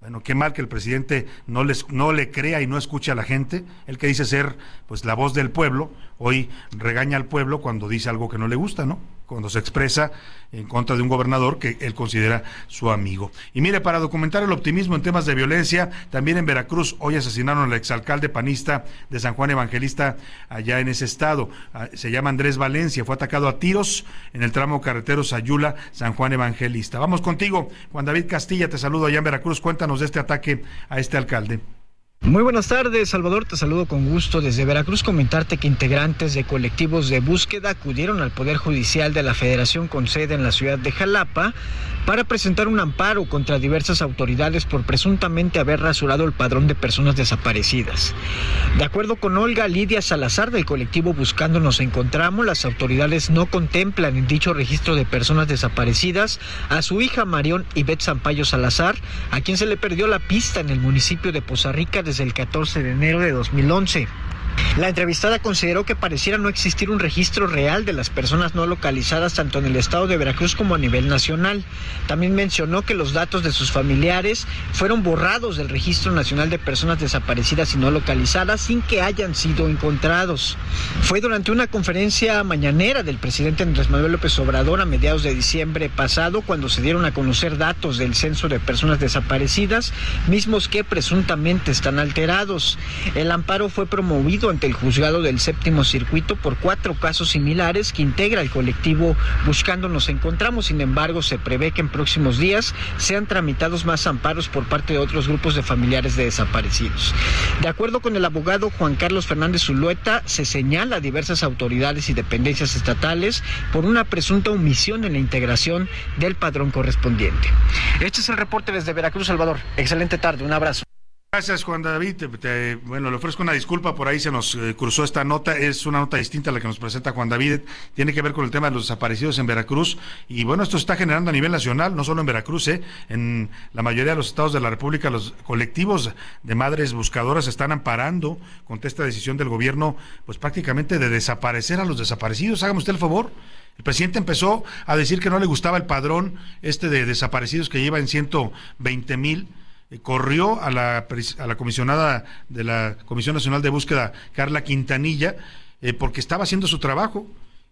Bueno, qué mal que el presidente no, les, no le crea y no escuche a la gente. El que dice ser pues la voz del pueblo, hoy regaña al pueblo cuando dice algo que no le gusta, ¿no? Cuando se expresa en contra de un gobernador que él considera su amigo. Y mire, para documentar el optimismo en temas de violencia, también en Veracruz hoy asesinaron al exalcalde panista de San Juan Evangelista allá en ese estado. Ah, se llama Andrés Valencia, fue atacado a tiros en el tramo carretero Sayula, San Juan Evangelista. Vamos contigo, Juan David Castilla, te saludo allá en Veracruz. Cuéntanos de este ataque a este alcalde. Muy buenas tardes, Salvador. Te saludo con gusto desde Veracruz. Comentarte que integrantes de colectivos de búsqueda acudieron al Poder Judicial de la Federación con sede en la ciudad de Jalapa para presentar un amparo contra diversas autoridades por presuntamente haber rasurado el padrón de personas desaparecidas. De acuerdo con Olga Lidia Salazar del colectivo Buscando Nos Encontramos, las autoridades no contemplan en dicho registro de personas desaparecidas a su hija Marión Ivette Sampaio Salazar, a quien se le perdió la pista en el municipio de Poza Rica desde el 14 de enero de 2011. La entrevistada consideró que pareciera no existir un registro real de las personas no localizadas tanto en el estado de Veracruz como a nivel nacional. También mencionó que los datos de sus familiares fueron borrados del Registro Nacional de Personas Desaparecidas y no localizadas sin que hayan sido encontrados. Fue durante una conferencia mañanera del presidente Andrés Manuel López Obrador a mediados de diciembre pasado cuando se dieron a conocer datos del censo de personas desaparecidas, mismos que presuntamente están alterados. El amparo fue promovido ante el juzgado del séptimo circuito por cuatro casos similares que integra el colectivo Buscando Nos Encontramos. Sin embargo, se prevé que en próximos días sean tramitados más amparos por parte de otros grupos de familiares de desaparecidos. De acuerdo con el abogado Juan Carlos Fernández Zulueta, se señala a diversas autoridades y dependencias estatales por una presunta omisión en la integración del padrón correspondiente. Este es el reporte desde Veracruz, Salvador. Excelente tarde, un abrazo. Gracias, Juan David. bueno, le ofrezco una disculpa, por ahí se nos eh, cruzó esta nota. Es una nota distinta a la que nos presenta Juan David. Tiene que ver con el tema de los desaparecidos en Veracruz. Y bueno, esto está generando a nivel nacional, no solo en Veracruz, eh, en la mayoría de los estados de la República, los colectivos de madres buscadoras están amparando contra esta decisión del gobierno, pues prácticamente de desaparecer a los desaparecidos. Hágame usted el favor. El presidente empezó a decir que no le gustaba el padrón este de desaparecidos que lleva en 120 mil corrió a la, a la comisionada de la Comisión Nacional de Búsqueda, Carla Quintanilla, eh, porque estaba haciendo su trabajo.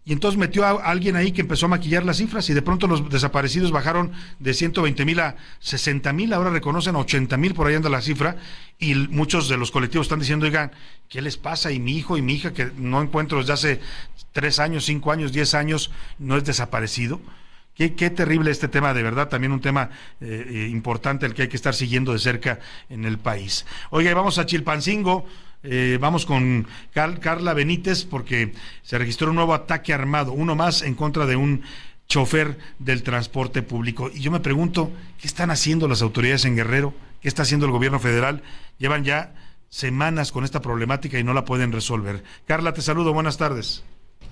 Y entonces metió a alguien ahí que empezó a maquillar las cifras y de pronto los desaparecidos bajaron de 120 mil a 60 mil, ahora reconocen 80 mil, por ahí anda la cifra, y muchos de los colectivos están diciendo, oigan, ¿qué les pasa? Y mi hijo y mi hija que no encuentro desde hace tres años, cinco años, diez años, no es desaparecido. Qué, terrible este tema, de verdad, también un tema eh, eh, importante el que hay que estar siguiendo de cerca en el país. Oiga, vamos a Chilpancingo, eh, vamos con Carla Benítez porque se registró un nuevo ataque armado, uno más en contra de un chofer del transporte público. Y yo me pregunto, ¿qué están haciendo las autoridades en Guerrero? ¿Qué está haciendo el gobierno federal? Llevan ya semanas con esta problemática y no la pueden resolver. Carla, te saludo, buenas tardes.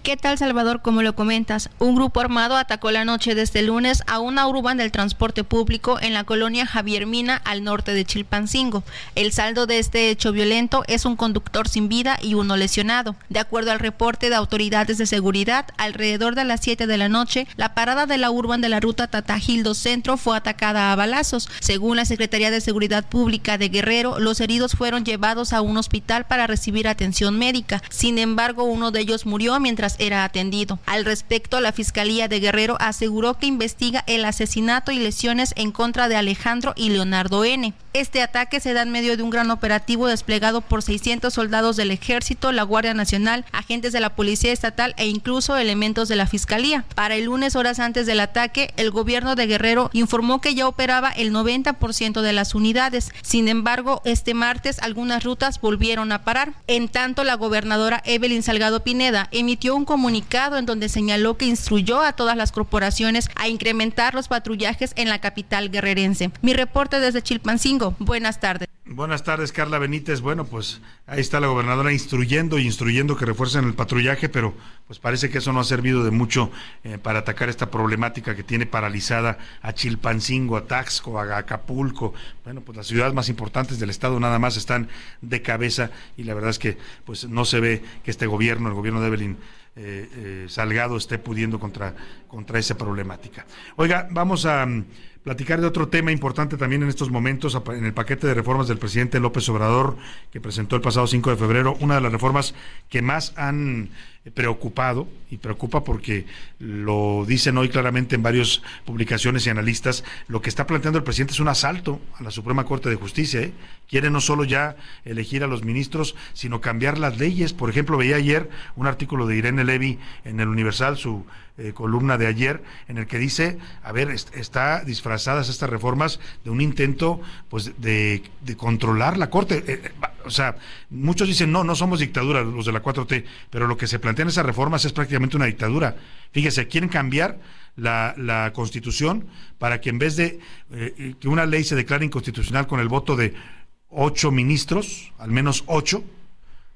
¿Qué tal, Salvador? Como lo comentas, un grupo armado atacó la noche de este lunes a una urban del transporte público en la colonia Javier Mina, al norte de Chilpancingo. El saldo de este hecho violento es un conductor sin vida y uno lesionado. De acuerdo al reporte de autoridades de seguridad, alrededor de las 7 de la noche, la parada de la urban de la ruta Tatajildo Centro fue atacada a balazos. Según la Secretaría de Seguridad Pública de Guerrero, los heridos fueron llevados a un hospital para recibir atención médica. Sin embargo, uno de ellos murió mientras era atendido. Al respecto, la Fiscalía de Guerrero aseguró que investiga el asesinato y lesiones en contra de Alejandro y Leonardo N. Este ataque se da en medio de un gran operativo desplegado por 600 soldados del Ejército, la Guardia Nacional, agentes de la Policía Estatal e incluso elementos de la Fiscalía. Para el lunes, horas antes del ataque, el gobierno de Guerrero informó que ya operaba el 90% de las unidades. Sin embargo, este martes algunas rutas volvieron a parar. En tanto, la gobernadora Evelyn Salgado Pineda emitió un un comunicado en donde señaló que instruyó a todas las corporaciones a incrementar los patrullajes en la capital guerrerense. Mi reporte desde Chilpancingo. Buenas tardes. Buenas tardes, Carla Benítez. Bueno, pues ahí está la gobernadora instruyendo y instruyendo que refuercen el patrullaje, pero pues parece que eso no ha servido de mucho eh, para atacar esta problemática que tiene paralizada a Chilpancingo, a Taxco, a Acapulco. Bueno, pues las ciudades más importantes del estado nada más están de cabeza y la verdad es que pues no se ve que este gobierno, el gobierno de Evelyn eh, eh, Salgado esté pudiendo contra, contra esa problemática. Oiga, vamos a mm, platicar de otro tema importante también en estos momentos, en el paquete de reformas del presidente López Obrador, que presentó el pasado 5 de febrero, una de las reformas que más han preocupado y preocupa porque lo dicen hoy claramente en varias publicaciones y analistas, lo que está planteando el presidente es un asalto a la Suprema Corte de Justicia. ¿eh? Quiere no solo ya elegir a los ministros, sino cambiar las leyes. Por ejemplo, veía ayer un artículo de Irene Levy en el Universal, su eh, columna de ayer, en el que dice, a ver, está disfrazadas estas reformas de un intento pues de, controlar la Corte. Eh, o sea, muchos dicen, no, no somos dictadura los de la 4T, pero lo que se plantean esas reformas es prácticamente una dictadura. Fíjese, quieren cambiar la, constitución para que en vez de eh, que una ley se declare inconstitucional con el voto de ocho ministros, al menos ocho,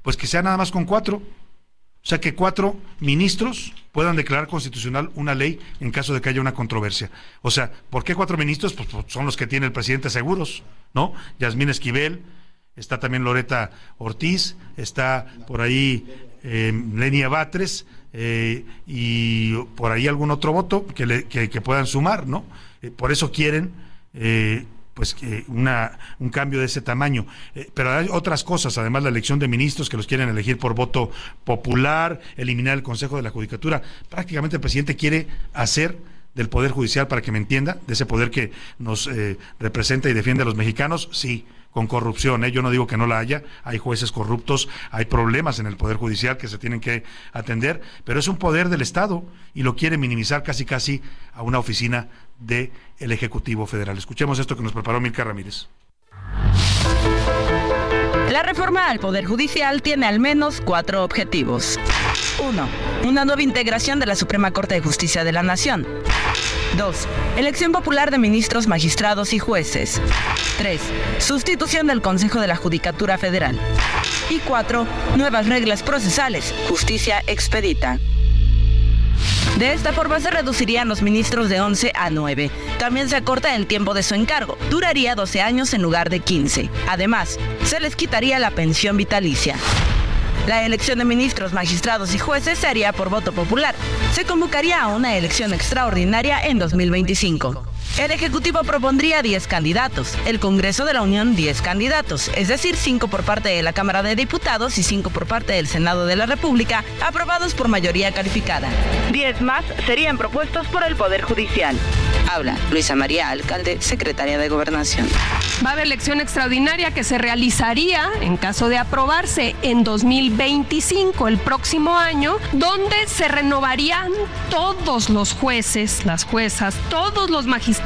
pues que sea nada más con cuatro. O sea, que cuatro ministros puedan declarar constitucional una ley en caso de que haya una controversia. O sea, ¿por qué cuatro ministros? Pues, pues son los que tiene el presidente seguros, ¿no? Yasmín Esquivel, está también Loreta Ortiz, está por ahí eh, Lenia Batres eh, y por ahí algún otro voto que, le, que, puedan sumar, ¿no? Eh, por eso quieren eh, pues que una, un cambio de ese tamaño. pero hay otras cosas, además la elección de ministros que los quieren elegir por voto popular, eliminar el Consejo de la Judicatura. Prácticamente el presidente quiere hacer del Poder Judicial, para que me entienda, de ese poder que nos representa y defiende a los mexicanos, sí, con corrupción. ¿eh? Yo no digo que no la haya, hay jueces corruptos, hay problemas en el Poder Judicial que se tienen que atender, pero es un poder del Estado y lo quiere minimizar casi casi a una oficina del el Ejecutivo Federal. Escuchemos esto que nos preparó Milka Ramírez. La reforma al Poder Judicial tiene al menos cuatro objetivos. 1. Una nueva integración de la Suprema Corte de Justicia de la Nación. 2. Elección popular de ministros, magistrados y jueces. 3. Sustitución del Consejo de la Judicatura Federal. Y 4. Nuevas reglas procesales. Justicia expedita. De esta forma se reducirían los ministros de 11 a 9. También se acorta el tiempo de su encargo. Duraría 12 años en lugar de 15. Además, se les quitaría la pensión vitalicia. La elección de ministros, magistrados y jueces se haría por voto popular. Se convocaría a una elección extraordinaria en 2025. El Ejecutivo propondría 10 candidatos, el Congreso de la Unión 10 candidatos, es decir, 5 por parte de la Cámara de Diputados y 5 por parte del Senado de la República, aprobados por mayoría calificada. 10 más serían propuestos por el Poder Judicial. Habla Luisa María Alcalde, secretaria de Gobernación. Va a haber elección extraordinaria que se realizaría, en caso de aprobarse, en 2025, el próximo año, donde se renovarían todos los jueces, las juezas, todos los magistrados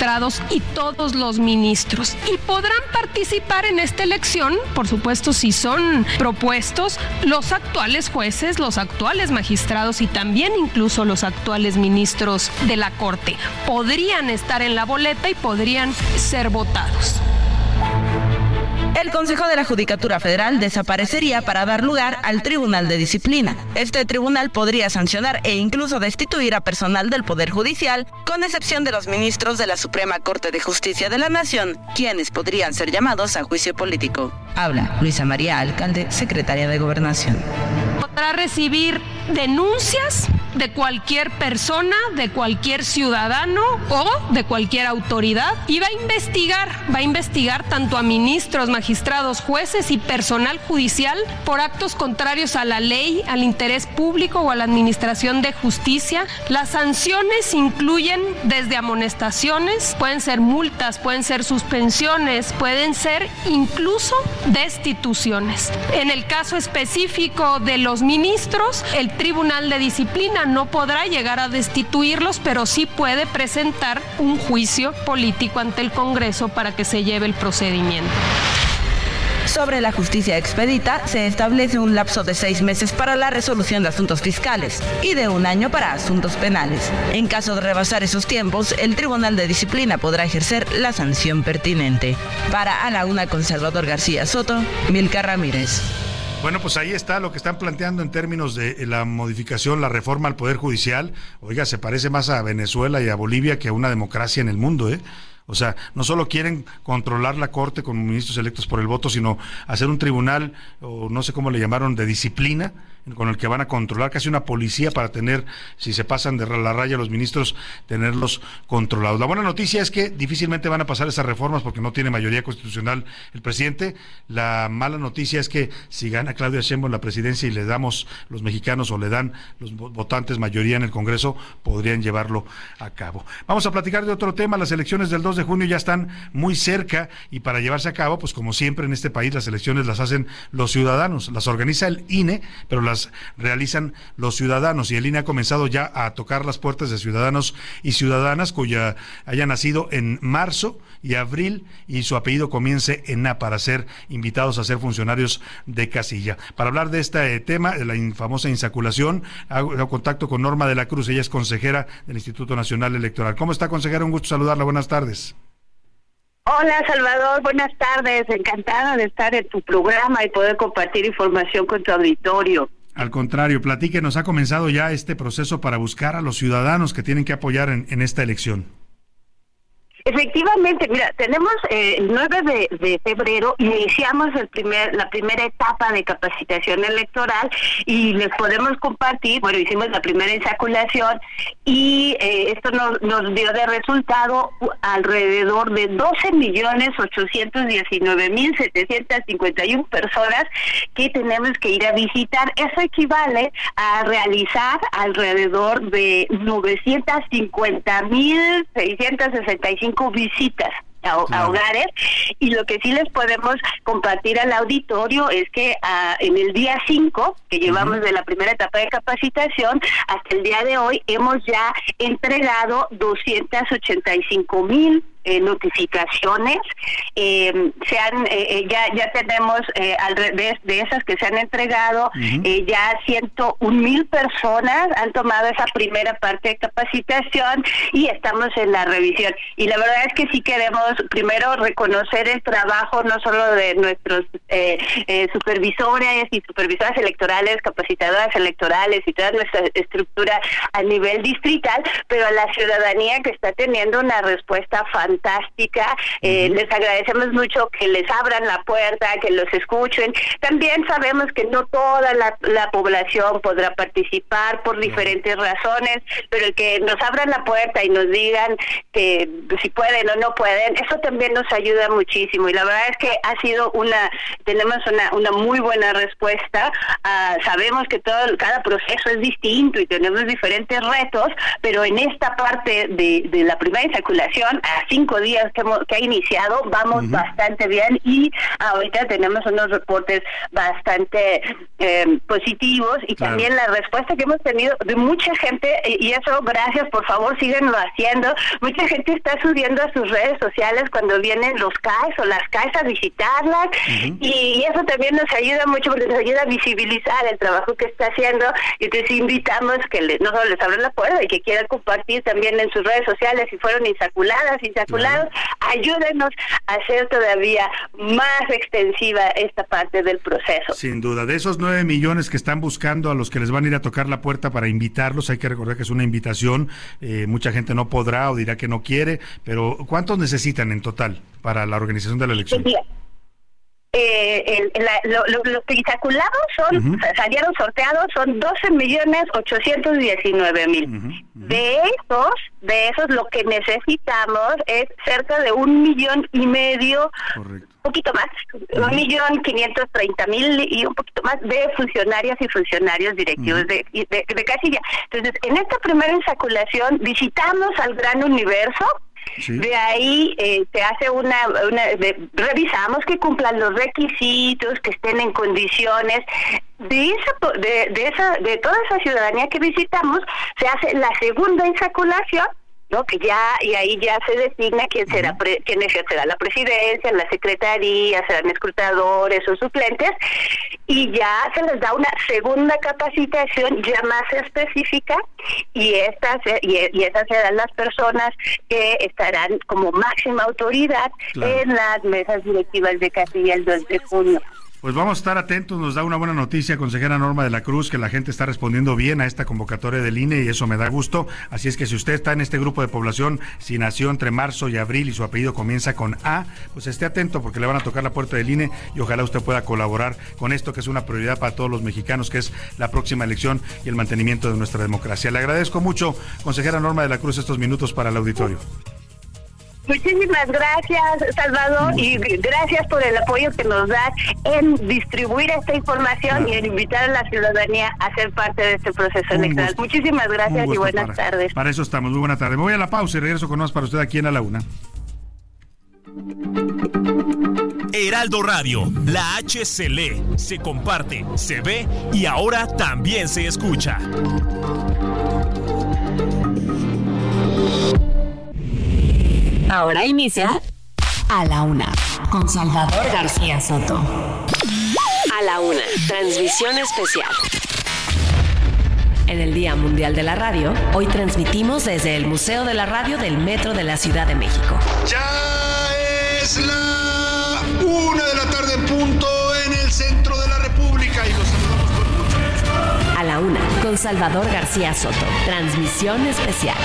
y todos los ministros. Y podrán participar en esta elección, por supuesto, si son propuestos los actuales jueces, los actuales magistrados y también incluso los actuales ministros de la Corte. Podrían estar en la boleta y podrían ser votados el Consejo de la Judicatura Federal desaparecería para dar lugar al Tribunal de Disciplina. Este tribunal podría sancionar e incluso destituir a personal del Poder Judicial, con excepción de los ministros de la Suprema Corte de Justicia de la Nación, quienes podrían ser llamados a juicio político. Habla Luisa María Alcalde, secretaria de Gobernación. Podrá recibir denuncias de cualquier persona, de cualquier ciudadano o de cualquier autoridad y va a investigar, va a investigar tanto a ministros, magistrados, jueces y personal judicial por actos contrarios a la ley, al interés público o a la administración de justicia. Las sanciones incluyen desde amonestaciones, pueden ser multas, pueden ser suspensiones, pueden ser incluso destituciones. En el caso específico de los ministros, el Tribunal de Disciplina no podrá llegar a destituirlos, pero sí puede presentar un juicio político ante el Congreso para que se lleve el procedimiento. Sobre la justicia expedita, se establece un lapso de seis meses para la resolución de asuntos fiscales y de un año para asuntos penales. En caso de rebasar esos tiempos, el Tribunal de Disciplina podrá ejercer la sanción pertinente. Para A la Una con Salvador García Soto, Milka Ramírez. Bueno, pues ahí está lo que están planteando en términos de la modificación, la reforma al Poder Judicial. Oiga, se parece más a Venezuela y a Bolivia que a una democracia en el mundo, ¿eh? O sea, no solo quieren controlar la Corte con ministros electos por el voto, sino hacer un tribunal, o no sé cómo le llamaron, de disciplina, con el que van a controlar casi una policía para tener, si se pasan de la raya los ministros, tenerlos controlados. La buena noticia es que difícilmente van a pasar esas reformas porque no tiene mayoría constitucional el presidente. La mala noticia es que si gana Claudia Sheinbaum la presidencia y le damos los mexicanos o le dan los votantes mayoría en el Congreso, podrían llevarlo a cabo. Vamos a platicar de otro tema. Las elecciones del 2 de junio ya están muy cerca y para llevarse a cabo, pues como siempre en este país, las elecciones las hacen los ciudadanos, las organiza el INE, pero las realizan los ciudadanos y el INE ha comenzado ya a tocar las puertas de ciudadanos y ciudadanas cuya haya nacido en marzo y abril y su apellido comience en A para ser invitados a ser funcionarios de casilla. Para hablar de este tema, de la famosa insaculación, hago contacto con Norma de la Cruz, ella es consejera del Instituto Nacional Electoral. ¿Cómo está, consejera? Un gusto saludarla. Buenas tardes. Hola Salvador, buenas tardes. Encantada de estar en tu programa y poder compartir información con tu auditorio. Al contrario, platíquenos, ha comenzado ya este proceso para buscar a los ciudadanos que tienen que apoyar en, en esta elección. Efectivamente, mira, tenemos eh, el 9 de, febrero, iniciamos el primer, la primera etapa de capacitación electoral y les podemos compartir, bueno, hicimos la primera insaculación y eh, esto nos, nos dio de resultado alrededor de 12 millones 819 mil 751 personas que tenemos que ir a visitar. Eso equivale a realizar alrededor de 950 mil 665 visitas a, hogares. Y lo que sí les podemos compartir al auditorio es que ah, en el día 5 que llevamos de la primera etapa de capacitación hasta el día de hoy hemos ya entregado 285 mil eh, notificaciones eh, se han eh, ya ya tenemos al revés de esas que se han entregado ya ciento un mil personas han tomado esa primera parte de capacitación y estamos en la revisión. Y la verdad es que sí queremos primero reconocer el trabajo no solo de nuestros supervisores y supervisoras electorales capacitadoras electorales y toda nuestra estructura a nivel distrital pero a la ciudadanía que está teniendo una respuesta fantástica fantástica. Eh, les agradecemos mucho que les abran la puerta, que los escuchen. También sabemos que no toda la, población podrá participar por diferentes razones, pero el que nos abran la puerta y nos digan que si pueden o no pueden, eso también nos ayuda muchísimo. Y la verdad es que ha sido una, tenemos una, una muy buena respuesta. Ah, sabemos que todo, cada proceso es distinto y tenemos diferentes retos, pero en esta parte de, de la primera insaculación, a cinco días que, que ha iniciado, vamos bastante bien y ahorita tenemos unos reportes bastante eh, positivos y también la respuesta que hemos tenido de mucha gente, y eso gracias, por favor, síguenlo haciendo. Mucha gente está subiendo a sus redes sociales cuando vienen los CAES o las CAES a visitarlas y, eso también nos ayuda mucho porque nos ayuda a visibilizar el trabajo que está haciendo y entonces invitamos que no solo les abran la puerta y que quieran compartir también en sus redes sociales si fueron insaculadas, ayúdenos a hacer todavía más extensiva esta parte del proceso. Sin duda, de esos nueve millones que están buscando a los que les van a ir a tocar la puerta para invitarlos, hay que recordar que es una invitación, eh, mucha gente no podrá o dirá que no quiere, pero ¿cuántos necesitan en total para la organización de la elección? Eh, los que son, salieron sorteados, son 12 millones 819 mil. De esos, de esos lo que necesitamos es cerca de un millón y medio, un poquito más, un millón quinientos treinta mil y un poquito más de funcionarias y funcionarios directivos de, de, de casilla. Entonces, en esta primera insaculación visitamos al gran universo, de ahí eh, se hace una, revisamos que cumplan los requisitos, que estén en condiciones. De esa, de, de esa, de toda esa ciudadanía que visitamos, se hace la segunda insaculación ¿no? Que ya, y ahí ya se designa quién será, pre- quién ejercerá la presidencia, la secretaría, serán escrutadores o suplentes, y ya se les da una segunda capacitación ya más específica, y estas, y, y esas serán las personas que estarán como máxima autoridad Claro. en las mesas directivas de Castilla el 2 de junio. Pues vamos a estar atentos, nos da una buena noticia, consejera Norma de la Cruz, que la gente está respondiendo bien a esta convocatoria del INE y eso me da gusto. Así es que si usted está en este grupo de población, si nació entre marzo y abril y su apellido comienza con A, pues esté atento porque le van a tocar la puerta del INE y ojalá usted pueda colaborar con esto que es una prioridad para todos los mexicanos, que es la próxima elección y el mantenimiento de nuestra democracia. Le agradezco mucho, consejera Norma de la Cruz, estos minutos para el auditorio. Muchísimas gracias, Salvador, y gracias por el apoyo que nos das en distribuir esta información y en invitar a la ciudadanía a ser parte de este proceso Un electoral. gusto. Muchísimas gracias y buenas para- tardes. Para eso estamos, muy buena tarde. Me voy a la pausa y regreso con más para usted aquí en A la Una. Heraldo Radio, la H se lee, se comparte, se ve y ahora también se escucha. Ahora inicia A la Una con Salvador García Soto. A la Una, transmisión especial. En el Día Mundial de la Radio, hoy transmitimos desde el Museo de la Radio del Metro de la Ciudad de México. Ya es la una de la tarde en punto en el centro de la República y los saludamos con mucho gusto. A la Una con Salvador García Soto. Transmisión especial.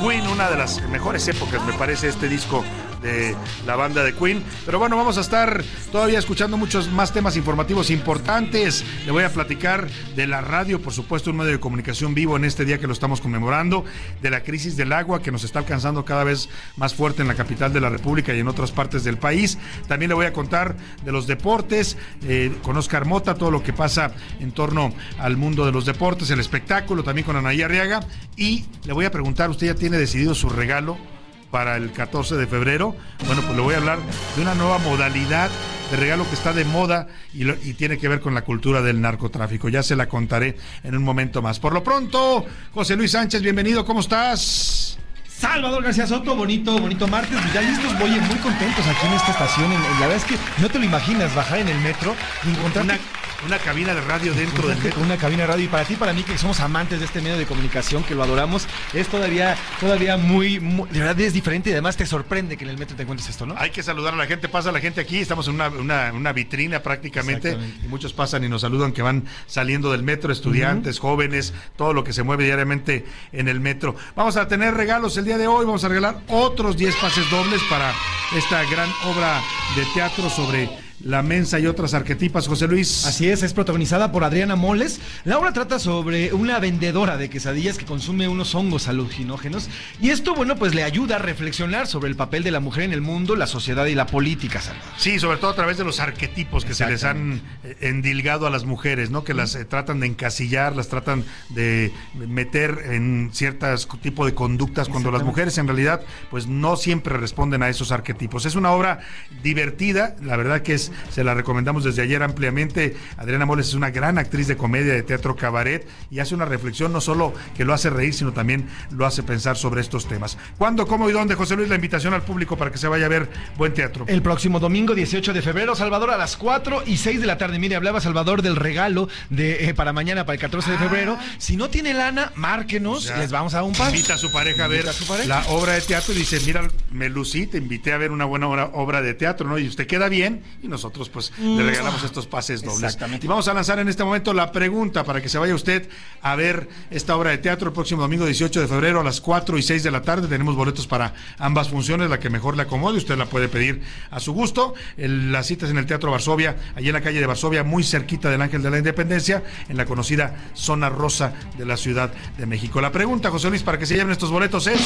Queen, una de las mejores épocas, me parece, este disco de la banda de Queen. Pero bueno, vamos a estar todavía escuchando muchos más temas informativos importantes. Le voy a platicar de la radio, por supuesto, un medio de comunicación vivo en este día que lo estamos conmemorando, de la crisis del agua que nos está alcanzando cada vez más fuerte en la capital de la República y en otras partes del país. También le voy a contar de los deportes, eh, con Oscar Mota, todo lo que pasa en torno al mundo de los deportes, el espectáculo, también con Anaí Arriaga. Y le voy a preguntar, ¿usted ya tiene decidido su regalo? Para el 14 de febrero. Bueno, pues le voy a hablar de una nueva modalidad de regalo que está de moda y, lo- y tiene que ver con la cultura del narcotráfico. Ya se la contaré en un momento más. Por lo pronto, José Luis Sánchez, bienvenido, ¿cómo estás? Salvador García Soto, bonito, bonito martes. Pues ya listos, voy muy contentos aquí en esta estación. En- en- la verdad es que no te lo imaginas bajar en el metro y encontrar Una, una cabina de radio dentro del metro. una cabina de radio. Y para ti, para mí que somos amantes de este medio de comunicación, que lo adoramos, es todavía, todavía muy, muy- de verdad es diferente y además te sorprende que en el metro te encuentres esto, ¿no? Hay que saludar a la gente, pasa la gente aquí, estamos en una, una- una vitrina prácticamente. Y muchos pasan y nos saludan que van saliendo del metro, estudiantes, jóvenes, todo lo que se mueve diariamente en el metro. Vamos a tener regalos el día de hoy, vamos a regalar otros 10 pases dobles para esta gran obra de teatro sobre la mensa y otras arquetipas, José Luis. Así es, es protagonizada por Adriana Moles. La obra trata sobre una vendedora de quesadillas que consume unos hongos alucinógenos. Y esto, bueno, pues le ayuda a reflexionar sobre el papel de la mujer en el mundo, la sociedad y la política, Salvador. Sí, sobre todo a través de los arquetipos que se les han eh, endilgado a las mujeres, ¿no? Que las eh, tratan de encasillar, las tratan de meter en ciertas tipo de conductas cuando las mujeres en realidad pues no siempre responden a esos arquetipos. Es una obra divertida, la verdad que es se la recomendamos desde ayer ampliamente. Adriana Moles es una gran actriz de comedia de teatro cabaret y hace una reflexión no solo que lo hace reír, sino también lo hace pensar sobre estos temas. ¿Cuándo, cómo y dónde, José Luis, la invitación al público para que se vaya a ver buen teatro? El próximo domingo 18 de febrero, Salvador, a las 4 y 6 de la tarde. Mire, hablaba Salvador del regalo de eh, para mañana, para el 14 de febrero. Si no tiene lana, márquenos, Ya. les vamos a dar un par. Invita a su pareja a ver Invita a su pareja. la obra de teatro y dice, mira, me lucí, te invité a ver una buena obra, obra de teatro, ¿no? Y usted queda bien y nosotros pues le regalamos estos pases dobles. Exactamente. Y vamos a lanzar en este momento la pregunta para que se vaya usted a ver esta obra de teatro el próximo domingo 18 de febrero a las 4 y 6 de la tarde. Tenemos boletos para ambas funciones, la que mejor le acomode, usted la puede pedir a su gusto. El- la cita es en el Teatro Varsovia, allí en la calle de Varsovia, muy cerquita del Ángel de la Independencia, en la conocida zona rosa de la Ciudad de México. La pregunta, José Luis, para que se lleven estos boletos es...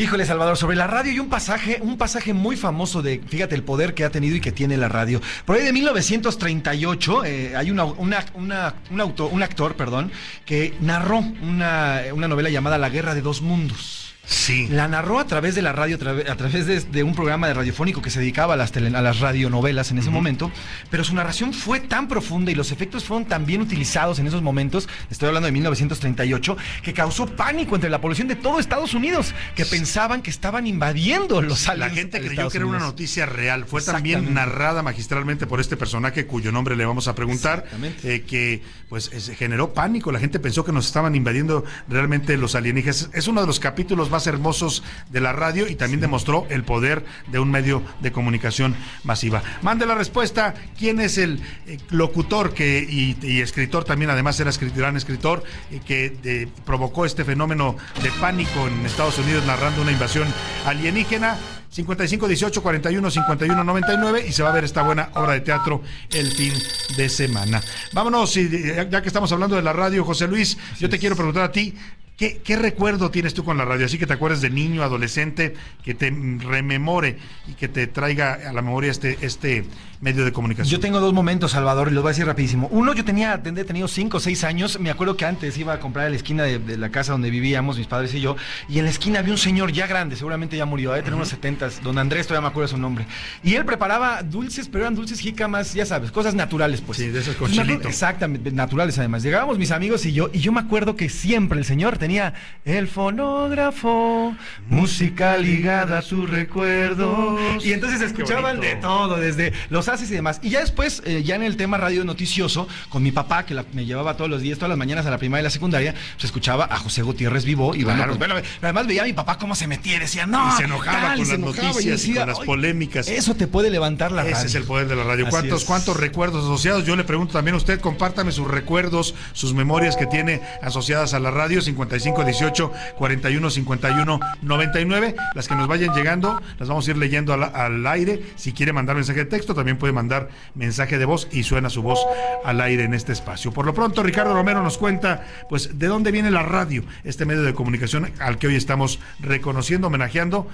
Híjole, Salvador, sobre la radio y un pasaje, un pasaje muy famoso de, fíjate, el poder que ha tenido y que tiene la radio. Por ahí de 1938 eh, hay una, una- una- un, auto- un actor, perdón, que narró una, una novela llamada La Guerra de Dos Mundos. Sí. La narró a través de la radio, a través, de, de un programa de radiofónico que se dedicaba a las, tele- a las radionovelas en ese momento, pero su narración fue tan profunda y los efectos fueron tan bien utilizados en esos momentos, estoy hablando de 1938, que causó pánico entre la población de todo Estados Unidos, que pensaban que estaban invadiendo los La gente creyó Estados que era una noticia real. Fue también narrada magistralmente por este personaje cuyo nombre le vamos a preguntar, eh, que pues generó pánico. La gente pensó que nos estaban invadiendo realmente los alienígenas. Es uno de los capítulos más hermosos de la radio y también demostró el poder de un medio de comunicación masiva. Mande la respuesta. ¿Quién es el eh, locutor que y, y escritor también, además era gran escritor, eh, que provocó este fenómeno de pánico en Estados Unidos narrando una invasión alienígena? 55 18 41 51 99 y se va a ver esta buena obra de teatro el fin de semana. Vámonos, ya que estamos hablando de la radio, José Luis, yo te quiero preguntar a ti. ¿Qué, recuerdo tienes tú con la radio? Así que te acuerdes de niño, adolescente, que te rememore y que te traiga a la memoria este, este medio de comunicación. Yo tengo dos momentos, Salvador, y los voy a decir rapidísimo. Uno, yo tenía, tendría tenido cinco o seis años. Me acuerdo que antes iba a comprar a la esquina de, de la casa donde vivíamos, mis padres y yo, y en la esquina había un señor ya grande, seguramente ya murió, de tener unos setentas, don Andrés, todavía me acuerdo su nombre. Y él preparaba dulces, pero eran dulces jícamas, ya sabes, cosas naturales, pues. Sí, de esos con chilito. Exactamente, naturales además. Llegábamos mis amigos y yo, y yo me acuerdo que siempre el señor tenía el fonógrafo, música ligada a sus recuerdos. Y entonces escuchaban de todo, desde los haces y demás. Y ya después, eh, ya en el tema radio noticioso, con mi papá, que la- me llevaba todos los días, todas las mañanas a la primaria y la secundaria, se escuchaba a José Gutiérrez Vivo. Y Claro. pues, bueno, además veía a mi papá cómo se metía y decía, no. y se enojaba tal, con las enojaba, noticias y, decía, con las "Ay, polémicas. Eso te puede levantar la Ese radio. es el poder de la radio. Así ¿Cuántos, es. ¿Cuántos recuerdos asociados? Yo le pregunto también a usted, compártame sus recuerdos, sus memorias que tiene asociadas a la radio, 55 18 41 51 99. Las que nos vayan llegando, las vamos a ir leyendo al, al aire. Si quiere mandar mensaje de texto, también puede mandar mensaje de voz y suena su voz al aire en este espacio. Por lo pronto, Ricardo Romero nos cuenta, pues, de dónde viene la radio, este medio de comunicación al que hoy estamos reconociendo, homenajeando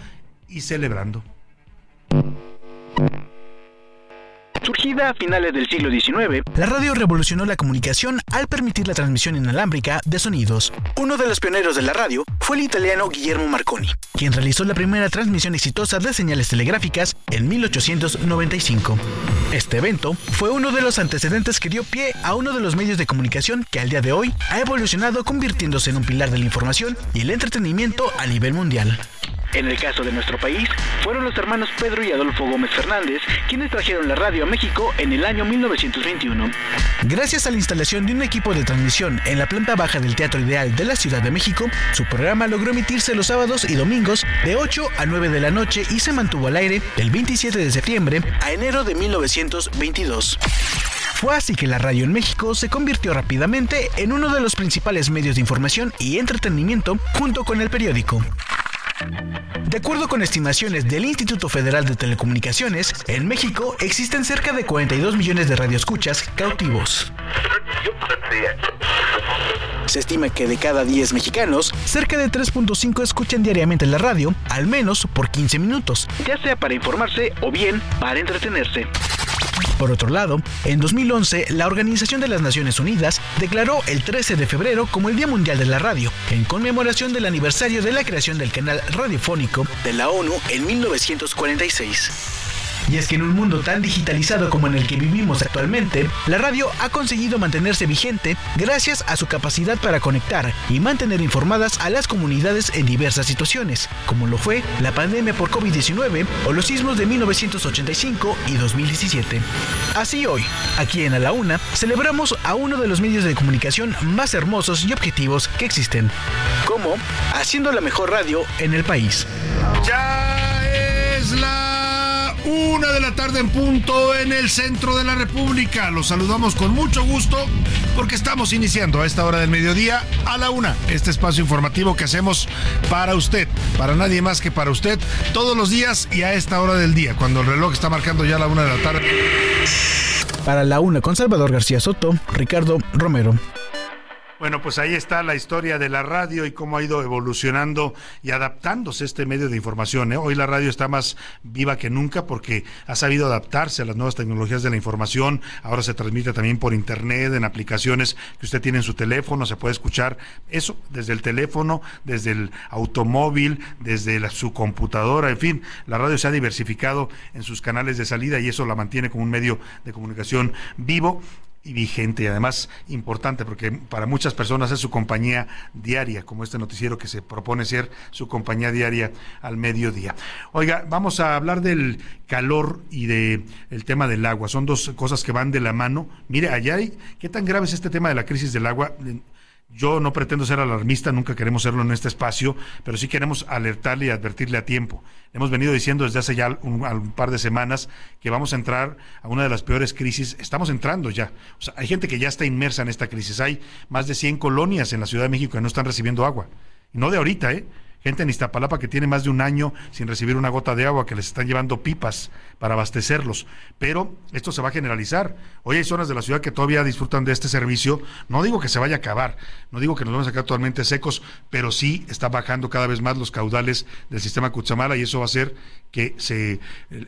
y celebrando. Surgida a finales del siglo XIX, la radio revolucionó la comunicación al permitir la transmisión inalámbrica de sonidos. Uno de los pioneros de la radio fue el italiano Guillermo Marconi, quien realizó la primera transmisión exitosa de señales telegráficas en 1895. Este evento fue uno de los antecedentes que dio pie a uno de los medios de comunicación que al día de hoy ha evolucionado convirtiéndose en un pilar de la información y el entretenimiento a nivel mundial. En el caso de nuestro país, fueron los hermanos Pedro y Adolfo Gómez Fernández quienes trajeron la radio a México en el año 1921. Gracias a la instalación de un equipo de transmisión en la planta baja del Teatro Ideal de la Ciudad de México, su programa logró emitirse los sábados y domingos de 8 a 9 de la noche y se mantuvo al aire del 27 de septiembre a enero de 1922. Fue así que la radio en México se convirtió rápidamente en uno de los principales medios de información y entretenimiento junto con el periódico. De acuerdo con estimaciones del Instituto Federal de Telecomunicaciones, en México existen cerca de 42 millones de radioescuchas cautivos. Se estima que de cada 10 mexicanos, cerca de 3.5 escuchan diariamente la radio, al menos por 15 minutos, ya sea para informarse o bien para entretenerse. Por otro lado, en 2011, la Organización de las Naciones Unidas declaró el 13 de febrero como el Día Mundial de la Radio, en conmemoración del aniversario de la creación del canal radiofónico de la ONU en 1946. Y es que en un mundo tan digitalizado como en el que vivimos actualmente, la radio ha conseguido mantenerse vigente gracias a su capacidad para conectar y mantener informadas a las comunidades en diversas situaciones, como lo fue la pandemia por COVID-19 o los sismos de 1985 y 2017. Así hoy, aquí en A la Una, celebramos a uno de los medios de comunicación más hermosos y objetivos que existen, como haciendo la mejor radio en el país. Ya es la una de la tarde en punto en el centro de la República. Los saludamos con mucho gusto porque estamos iniciando a esta hora del mediodía a la una. Este espacio informativo que hacemos para usted, para nadie más que para usted, todos los días y a esta hora del día, cuando el reloj está marcando ya la una de la tarde. Para la una con Salvador García Soto, Ricardo Romero. Bueno, pues ahí está la historia de la radio y cómo ha ido evolucionando y adaptándose este medio de información. ¿eh? Hoy la radio está más viva que nunca porque ha sabido adaptarse a las nuevas tecnologías de la información. Ahora se transmite también por internet, en aplicaciones que usted tiene en su teléfono. Se puede escuchar eso desde el teléfono, desde el automóvil, desde su computadora. En fin, la radio se ha diversificado en sus canales de salida y eso la mantiene como un medio de comunicación vivo y vigente y además importante porque para muchas personas es su compañía diaria, como este noticiero que se propone ser su compañía diaria al mediodía. Oiga, vamos a hablar del calor y de el tema del agua. Son dos cosas que van de la mano. Mire, allá hay, ¿qué tan grave es este tema de la crisis del agua? Yo no pretendo ser alarmista, nunca queremos serlo en este espacio, pero sí queremos alertarle y advertirle a tiempo. Hemos venido diciendo desde hace ya un, par de semanas que vamos a entrar a una de las peores crisis. Estamos entrando ya. O sea, hay gente que ya está inmersa en esta crisis. Hay más de 100 colonias en la Ciudad de México que no están recibiendo agua. No de ahorita, ¿eh? Gente en Iztapalapa que tiene más de un año sin recibir una gota de agua, que les están llevando pipas para abastecerlos. Pero esto se va a generalizar. Hoy hay zonas de la ciudad que todavía disfrutan de este servicio. No digo que se vaya a acabar, no digo que nos vamos a quedar totalmente secos, pero sí está bajando cada vez más los caudales del sistema Cuchamala y eso va a hacer que se,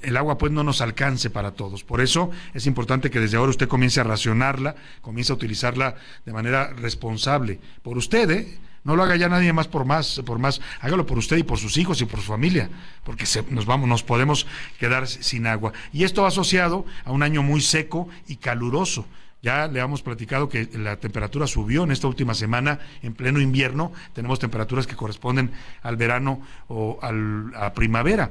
el, agua pues no nos alcance para todos. Por eso es importante que desde ahora usted comience a racionarla, comience a utilizarla de manera responsable. Por usted, ¿eh? No lo haga ya nadie más por más, por más. Hágalo por usted y por sus hijos y por su familia, porque nos vamos, nos podemos quedar sin agua. Y esto asociado a un año muy seco y caluroso. Ya le hemos platicado que la temperatura subió en esta última semana, en pleno invierno. Tenemos temperaturas que corresponden al verano o al, a primavera.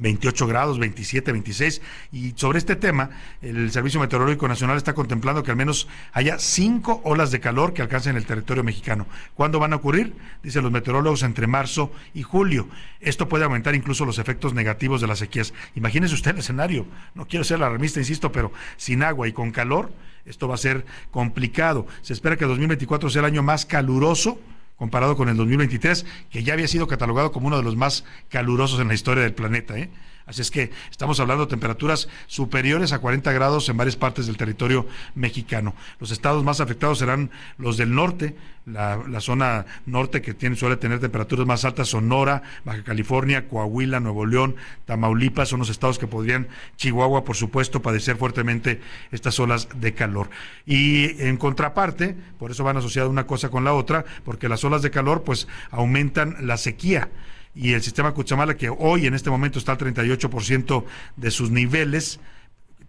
28 grados, 27, 26. Y sobre este tema, el Servicio Meteorológico Nacional está contemplando que al menos haya cinco olas de calor que alcancen el territorio mexicano. ¿Cuándo van a ocurrir? Dicen los meteorólogos entre marzo y julio. Esto puede aumentar incluso los efectos negativos de las sequías. Imagínese usted el escenario. No quiero ser alarmista, insisto, pero sin agua y con calor, esto va a ser complicado. Se espera que el 2024 sea el año más caluroso comparado con el 2023, que ya había sido catalogado como uno de los más calurosos en la historia del planeta. ¿eh? Así es que estamos hablando de temperaturas superiores a 40 grados en varias partes del territorio mexicano. Los estados más afectados serán los del norte, la, zona norte que tiene, suele tener temperaturas más altas, Sonora, Baja California, Coahuila, Nuevo León, Tamaulipas, son los estados que podrían, Chihuahua, por supuesto, padecer fuertemente estas olas de calor. Y en contraparte, por eso van asociadas una cosa con la otra, porque las olas de calor pues aumentan la sequía y el sistema Cuchamala, que hoy en este momento está al 38% de sus niveles,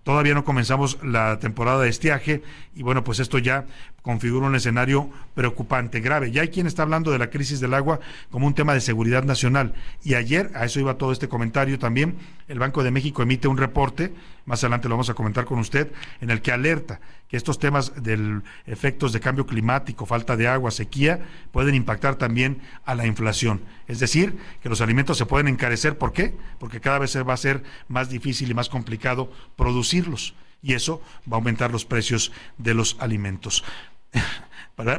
todavía no comenzamos la temporada de estiaje y bueno, pues esto ya configura un escenario preocupante, grave. Ya hay quien está hablando de la crisis del agua como un tema de seguridad nacional. Y ayer, a eso iba todo este comentario también, el Banco de México emite un reporte, más adelante lo vamos a comentar con usted, en el que alerta que estos temas de efectos de cambio climático, falta de agua, sequía, pueden impactar también a la inflación. Es decir, que los alimentos se pueden encarecer. ¿Por qué? Porque cada vez va a ser más difícil y más complicado producirlos y eso va a aumentar los precios de los alimentos.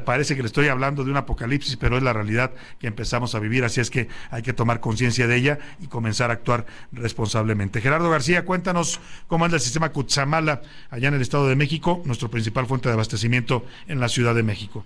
Parece que le estoy hablando de un apocalipsis, pero es la realidad que empezamos a vivir, así es que hay que tomar conciencia de ella y comenzar a actuar responsablemente. Gerardo García, cuéntanos cómo anda el sistema Cutzamala allá en el Estado de México, nuestro principal fuente de abastecimiento en la Ciudad de México.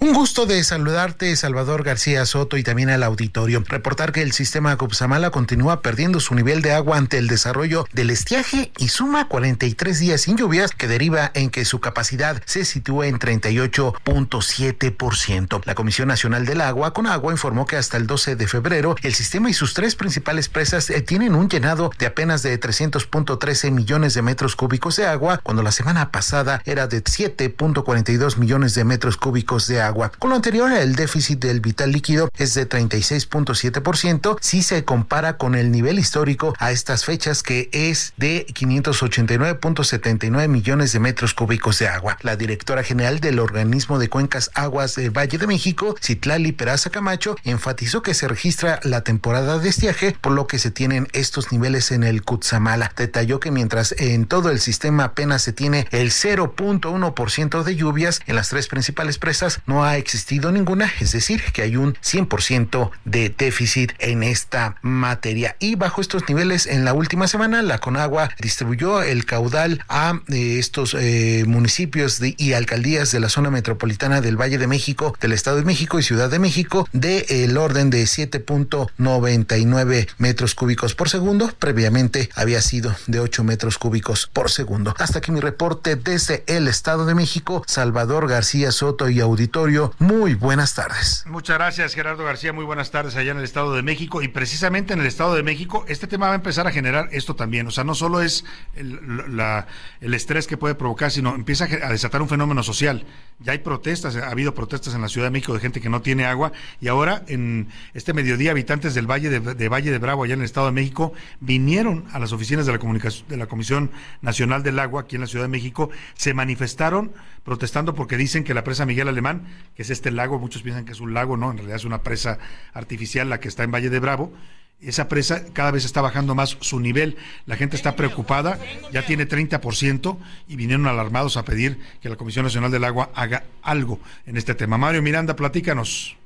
Un gusto de saludarte, Salvador García Soto, y también al auditorio. Reportar que el sistema Copsamala continúa perdiendo su nivel de agua ante el desarrollo del estiaje y suma 43 días sin lluvias, que deriva en que su capacidad se sitúa en 38.7%. La Comisión Nacional del Agua, con agua, informó que hasta el 12 de febrero el sistema y sus tres principales presas eh, tienen un llenado de apenas de 300.13 millones de metros cúbicos de agua, cuando la semana pasada era de 7.42 millones de metros cúbicos de agua agua. Con lo anterior, el déficit del vital líquido es de 36.7% si se compara con el nivel histórico a estas fechas que es de 589.79 millones de metros cúbicos de agua. La directora general del organismo de cuencas aguas de Valle de México, Citlali Peraza Camacho, enfatizó que se registra la temporada de estiaje, por lo que se tienen estos niveles en el Cutzamala. Detalló que mientras en todo el sistema apenas se tiene el 0.1% de lluvias, en las tres principales presas no ha existido ninguna, es decir, que hay un 100% de déficit en esta materia. Y bajo estos niveles, en la última semana, la Conagua distribuyó el caudal a eh, estos eh, municipios y alcaldías de la zona metropolitana del Valle de México, del Estado de México y Ciudad de México, del el orden de 7.99 metros cúbicos por segundo. Previamente había sido de 8 metros cúbicos por segundo. Hasta aquí mi reporte desde el Estado de México. Salvador García Soto y auditorio, muy buenas tardes. Muchas gracias Gerardo García, muy buenas tardes allá en el Estado de México. Y precisamente en el Estado de México este tema va a empezar a generar esto también, o sea, no solo es el, estrés que puede provocar, sino empieza a desatar un fenómeno social. Ya hay protestas, ha habido protestas en la Ciudad de México de gente que no tiene agua. Y ahora en este mediodía habitantes del Valle de, Valle de Bravo allá en el Estado de México vinieron a las oficinas de la de la Comisión Nacional del Agua aquí en la Ciudad de México, se manifestaron protestando porque dicen que la presa Miguel Alemán, que es este lago, muchos piensan que es un lago, no, en realidad es una presa artificial la que está en Valle de Bravo, esa presa cada vez está bajando más su nivel. La gente está preocupada, ya tiene 30% y vinieron alarmados a pedir que la Comisión Nacional del Agua haga algo en este tema. Mario Miranda, platícanos.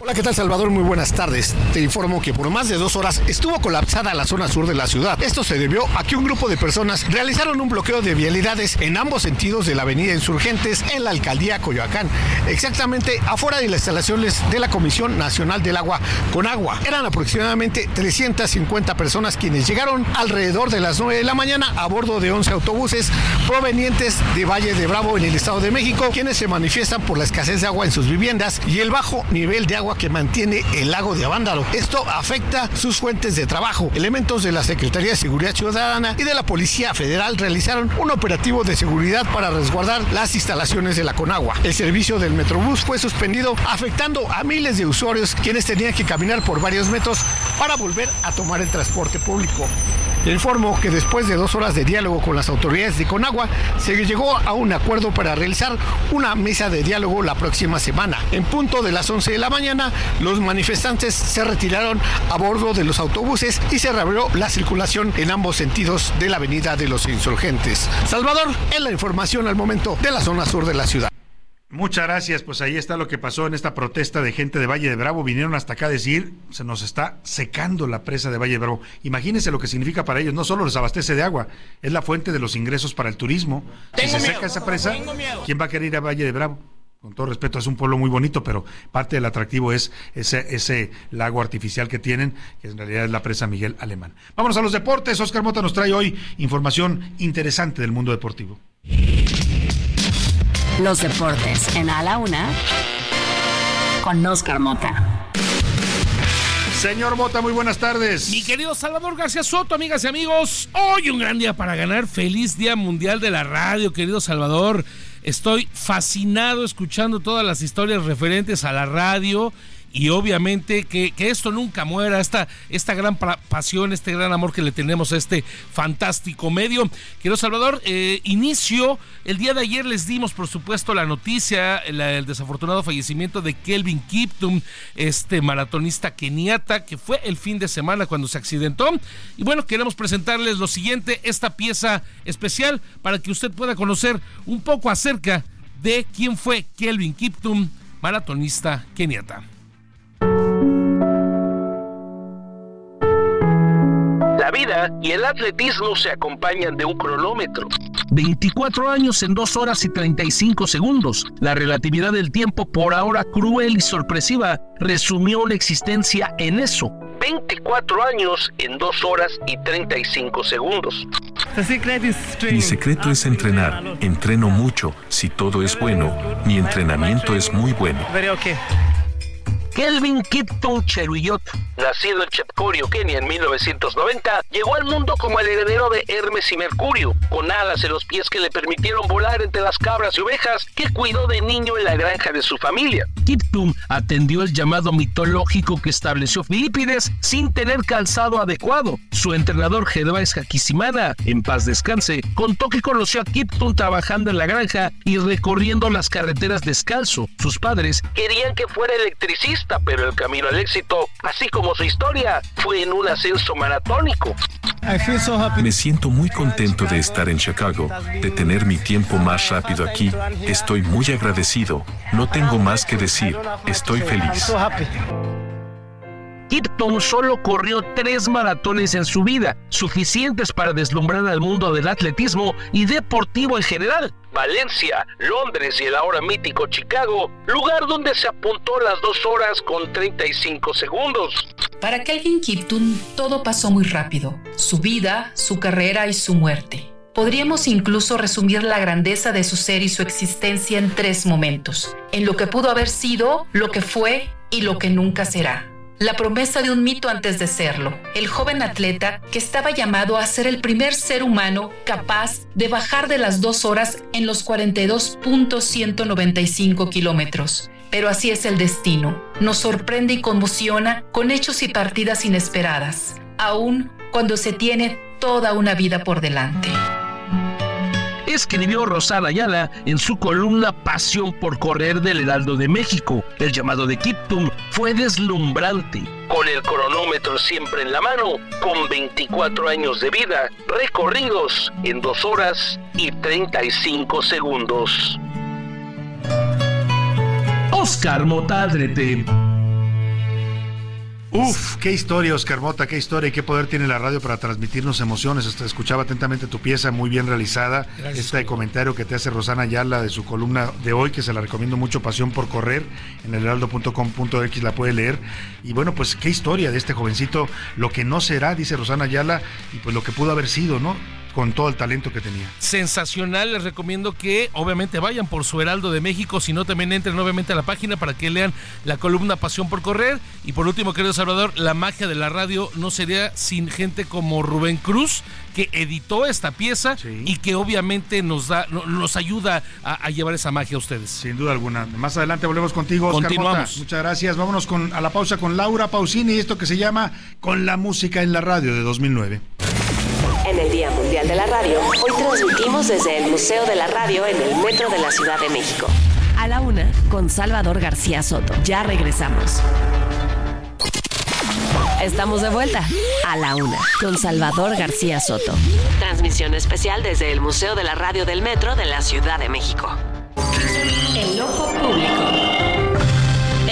Hola, ¿qué tal Salvador? Muy buenas tardes. Te informo que por más de dos horas estuvo colapsada la zona sur de la ciudad. Esto se debió a que un grupo de personas realizaron un bloqueo de vialidades en ambos sentidos de la avenida Insurgentes en la alcaldía Coyoacán, exactamente afuera de las instalaciones de la Comisión Nacional del Agua con agua. Eran aproximadamente 350 personas quienes llegaron alrededor de las 9 de la mañana a bordo de 11 autobuses provenientes de Valle de Bravo en el Estado de México, quienes se manifiestan por la escasez de agua en sus viviendas y el bajo nivel de agua que mantiene el lago de Avándaro. Esto afecta sus fuentes de trabajo. Elementos de la Secretaría de Seguridad Ciudadana y de la Policía Federal realizaron un operativo de seguridad para resguardar las instalaciones de la Conagua. El servicio del Metrobús fue suspendido, afectando a miles de usuarios quienes tenían que caminar por varios metros para volver a tomar el transporte público. Te informo que después de dos horas de diálogo con las autoridades de Conagua, se llegó a un acuerdo para realizar una mesa de diálogo la próxima semana. En punto de las 11 de la mañana, los manifestantes se retiraron a bordo de los autobuses y se reabrió la circulación en ambos sentidos de la avenida de los insurgentes. Salvador, en la información al momento de la zona sur de la ciudad. Muchas gracias. Pues ahí está lo que pasó en esta protesta de gente de Valle de Bravo. Vinieron hasta acá a decir, se nos está secando la presa de Valle de Bravo. Imagínense lo que significa para ellos. No solo les abastece de agua, es la fuente de los ingresos para el turismo. si se seca esa presa, ¿quién va a querer ir a Valle de Bravo? Con todo respeto, es un pueblo muy bonito, pero parte del atractivo es ese, ese lago artificial que tienen, que en realidad es la presa Miguel Alemán. Vámonos a los deportes. Oscar Mota nos trae hoy información interesante del mundo deportivo. Los deportes en A la Una con Oscar Mota. Señor Mota, muy buenas tardes. Mi querido Salvador García Soto, amigas y amigos, hoy un gran día para ganar. Feliz Día Mundial de la Radio, querido Salvador. Estoy fascinado escuchando todas las historias referentes a la radio y obviamente que, esto nunca muera, esta, esta gran pasión, este gran amor que le tenemos a este fantástico medio. Quiero Salvador, eh, inicio, el día de ayer les dimos por supuesto la noticia, el desafortunado fallecimiento de Kelvin Kiptum, este maratonista keniata, que fue el fin de semana cuando se accidentó. Y bueno, queremos presentarles lo siguiente, esta pieza especial para que usted pueda conocer un poco acerca de quién fue Kelvin Kiptum, maratonista keniata. La vida y el atletismo se acompañan de un cronómetro. 24 años en 2 horas y 35 segundos. La relatividad del tiempo, por ahora cruel y sorpresiva, resumió la existencia en eso. 24 años en 2 horas y 35 segundos. Mi secreto es entrenar. Entreno mucho. Si todo es bueno, mi entrenamiento es muy bueno. Kelvin Kipton Cheruyot, nacido en Chepcorio, Kenia en 1990, llegó al mundo como el heredero de Hermes y Mercurio, con alas en los pies que le permitieron volar entre las cabras y ovejas que cuidó de niño en la granja de su familia. Kiptum atendió el llamado mitológico que estableció Filipides sin tener calzado adecuado. Su entrenador Gervais Hakisimana, en paz descanse, contó que conoció a Kiptum trabajando en la granja y recorriendo las carreteras descalzo. Sus padres querían que fuera electricista pero el camino al éxito, así como su historia, fue en un ascenso maratónico. Me siento muy contento de estar en Chicago, de tener mi tiempo más rápido aquí. Estoy muy agradecido. No tengo más que decir. Estoy feliz. Kipton solo corrió tres maratones en su vida, suficientes para deslumbrar al mundo del atletismo y deportivo en general. Valencia, Londres y el ahora mítico Chicago, lugar donde se apuntó las dos horas con 35 segundos. Para Kelvin Kipton todo pasó muy rápido, su vida, su carrera y su muerte. Podríamos incluso resumir la grandeza de su ser y su existencia en tres momentos, en lo que pudo haber sido, lo que fue y lo que nunca será la promesa de un mito antes de serlo, el joven atleta que estaba llamado a ser el primer ser humano capaz de bajar de las dos horas en los 42.195 kilómetros. Pero así es el destino, nos sorprende y conmociona con hechos y partidas inesperadas, aun cuando se tiene toda una vida por delante escribió Rosana Ayala en su columna Pasión por correr del Heraldo de México. El llamado de Kiptum fue deslumbrante. Con el cronómetro siempre en la mano, con 24 años de vida, recorridos en 2 horas y 35 segundos. Oscar Motadrete Uf, qué historia, Oscar Mota, qué historia y qué poder tiene la radio para transmitirnos emociones. Hasta escuchaba atentamente tu pieza, muy bien realizada. este comentario que te hace Rosana Ayala de su columna de hoy, que se la recomiendo mucho, Pasión por Correr, en el heraldo.com.x la puede leer. Y bueno, pues qué historia de este jovencito, lo que no será, dice Rosana Ayala, y pues lo que pudo haber sido, ¿no? Con todo el talento que tenía. Sensacional, les recomiendo que obviamente vayan por su Heraldo de México, si no también entren obviamente a la página para que lean la columna Pasión por Correr. Y por último, querido Salvador, la magia de la radio no sería sin gente como Rubén Cruz, que editó esta pieza y que obviamente nos da, nos ayuda a, llevar esa magia a ustedes. Sin duda alguna. Más adelante volvemos contigo, Oscar Continuamos. Muchas gracias. Vámonos con, a la pausa con Laura Pausini y esto que se llama Con la música en la radio de 2009 en el Día Mundial de la Radio, hoy transmitimos desde el Museo de la Radio en el Metro de la Ciudad de México. A la una, con Salvador García Soto. Ya regresamos. Estamos de vuelta. A la una, con Salvador García Soto. Transmisión especial desde el Museo de la Radio del Metro de la Ciudad de México. El ojo público.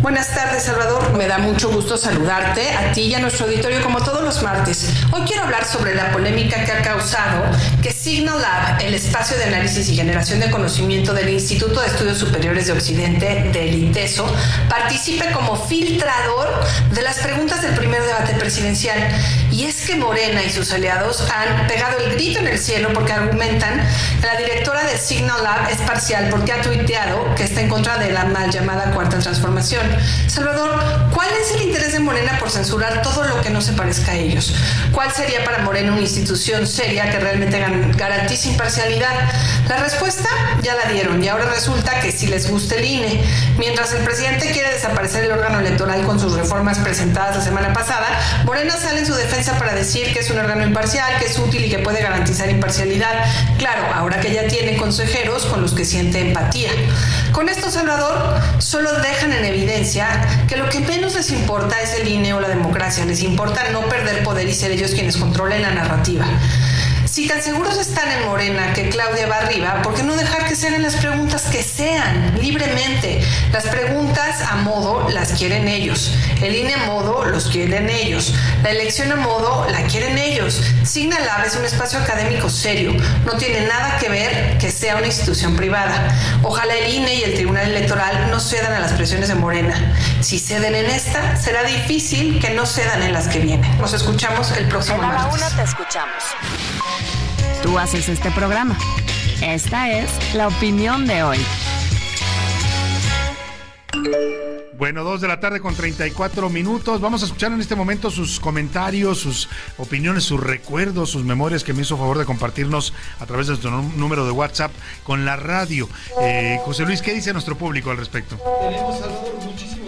Buenas tardes, Salvador. Me da mucho gusto saludarte a ti y a nuestro auditorio como todos los martes. Hoy quiero hablar sobre la polémica que ha causado que Signal Lab, el espacio de análisis y generación de conocimiento del Instituto de Estudios Superiores de Occidente, del INTESO, participe como filtrador de las preguntas del primer debate presidencial. Y es que Morena y sus aliados han pegado el grito en el cielo porque argumentan que la directora de Signal Lab es parcial porque ha tuiteado que está en contra de la mal llamada cuarta transformación. Salvador, ¿cuál es el interés de Morena por censurar todo lo que no se parezca a ellos? ¿Cuál sería para Morena una institución seria que realmente garantice imparcialidad? La respuesta ya la dieron y ahora resulta que si les gusta el INE, mientras el presidente quiere desaparecer el órgano electoral con sus reformas presentadas la semana pasada, Morena sale en su defensa para decir que es un órgano imparcial, que es útil y que puede garantizar imparcialidad. Claro, ahora que ya tiene consejeros con los que siente empatía. Con esto, Salvador, solo dejan en evidencia que lo que menos les importa es el INE o la democracia, les importa no perder poder y ser ellos quienes controlen la narrativa. Si tan seguros están en Morena que Claudia va arriba, ¿por qué no dejar que se hagan las preguntas que sean libremente? Las preguntas a modo las quieren ellos. El INE a modo los quieren ellos. La elección a modo la quieren ellos. Signalab es un espacio académico serio. No tiene nada que ver que sea una institución privada. Ojalá el INE y el Tribunal Electoral no cedan a las presiones de Morena. Si ceden en esta, será difícil que no cedan en las que vienen. Nos escuchamos el próximo martes. una te escuchamos. Tú haces este programa. Esta es la opinión de hoy. Bueno, dos de la tarde con 34 minutos. Vamos a escuchar en este momento sus comentarios, sus opiniones, sus recuerdos, sus memorias que me hizo favor de compartirnos a través de nuestro número de WhatsApp con la radio. Eh, José Luis, ¿qué dice nuestro público al respecto? Tenemos, Salvador, muchísimos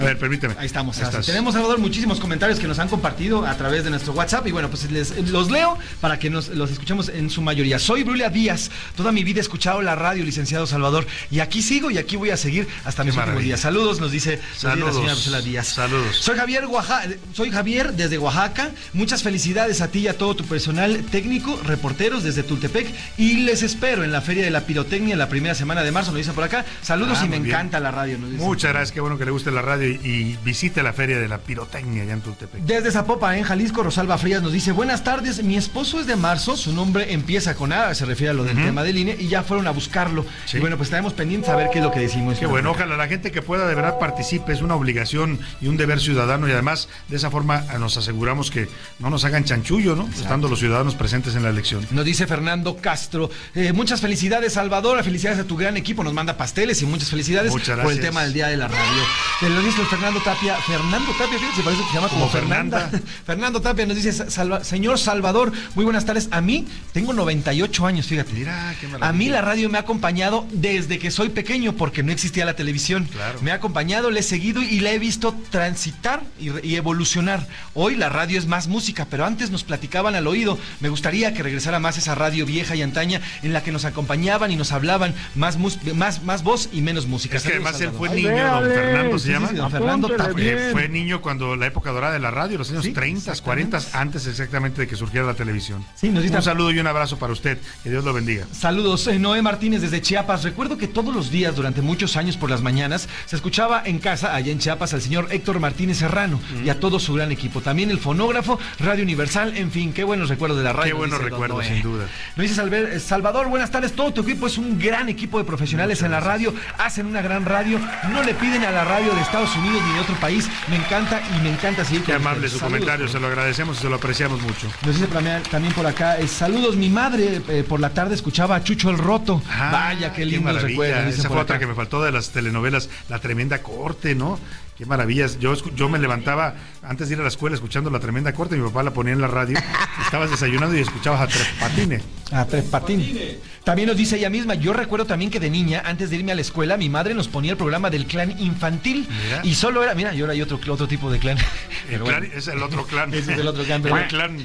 A ver, permíteme. Ahí estamos. Ahí. Tenemos, Salvador, muchísimos comentarios que nos han compartido a través de nuestro WhatsApp. Y bueno, pues les, los leo para que nos, los escuchemos en su mayoría. Soy Brulia Díaz. Toda mi vida he escuchado la radio, licenciado Salvador. Y aquí sigo y aquí voy a seguir hasta mis últimos maravilla. días. Saludos, nos dice, dice Saludos. señora Díaz. Saludos. Soy Javier, Oaxa- soy Javier desde Oaxaca. Muchas felicidades a ti y a todo tu personal técnico, reporteros desde Tultepec. Y les espero en la Feria de la Pirotecnia la primera semana de marzo. Nos dicen por acá. Saludos Ah, y me bien. encanta la radio. nos dicen. Muchas gracias, qué bueno que le guste la radio y, y visite la feria de la pirotecnia allá en Tultepec. Desde Zapopan, en Jalisco, Rosalba Frías nos dice, buenas tardes, mi esposo es de marzo, su nombre empieza con A, se refiere a lo del tema de línea, y ya fueron a buscarlo. Y bueno, pues estaremos pendientes a ver qué es lo que decimos. Qué bueno, ojalá la gente que pueda de verdad participe, es una obligación y un deber ciudadano y además de esa forma eh, nos aseguramos que no nos hagan chanchullo, ¿no? Estando los ciudadanos presentes en la elección. Nos dice Fernando Castro, eh, muchas felicidades Salvador, felicidades a tu gran equipo, nos manda pasteles y muchas felicidades Muchas por el tema del Día de la Radio. Eh, Lo dice Fernando Tapia, Fernando Tapia, fíjense, parece que se llama como, Como Fernanda. Fernanda. Fernando Tapia nos dice, "Salva- señor Salvador, muy buenas tardes, a mí tengo 98 años, fíjate. Mira, qué maravilla. A mí la radio me ha acompañado desde que soy pequeño, porque no existía la televisión. Me ha acompañado, le he seguido y la he visto transitar y, evolucionar. Hoy la radio es más música, pero antes nos platicaban al oído. Me gustaría que regresara más esa radio vieja y antaña en la que nos acompañaban y nos hablaban más, mus- más, más voz y menos música. Es que además él fue niño, don Fernando se Sí, llama. sí, don Fernando Tapia. Eh, fue niño cuando la época dorada de la radio, los años 30, 40, antes exactamente de que surgiera la televisión. Sí, nos Un saludo y un abrazo para usted. Que Dios lo bendiga. Saludos, eh, Noé Martínez desde Chiapas. Recuerdo que todos los días, durante muchos años por las mañanas, se escuchaba en casa, allá en Chiapas, al señor Héctor Martínez Serrano y a todo su gran equipo. También el fonógrafo, Radio Universal, en fin, qué buenos recuerdos de la radio. Qué nos buenos recuerdos, sin duda. Nos dice Salver- eh, Salvador, buenas tardes. Todo tu equipo es un gran equipo de profesionales en la radio, hacen una gran radio, no le piden a la radio de Estados Unidos ni de otro país. Me encanta y me encanta seguir Qué amable su Saludos. comentario, se lo agradecemos y se lo apreciamos mucho. Nos dice también, por acá, eh, saludos, mi madre eh, por la tarde escuchaba a Chucho el Roto. Vaya, qué lindo recuerdo. Esa fue otra que me faltó de las telenovelas, La Tremenda Corte, ¿no? Qué maravillas. Yo, yo me levantaba antes de ir a la escuela escuchando La Tremenda Corte, mi papá la ponía en la radio, estabas desayunando y escuchabas a Tres Patines. A Tres Patines. También nos dice ella misma, yo recuerdo también que de niña, antes de irme a la escuela, mi madre nos ponía el programa del clan infantil. Mira. Y solo era, mira, y ahora hay otro, otro tipo de clan. El es el otro clan. Ese es el otro clan, pero- El clan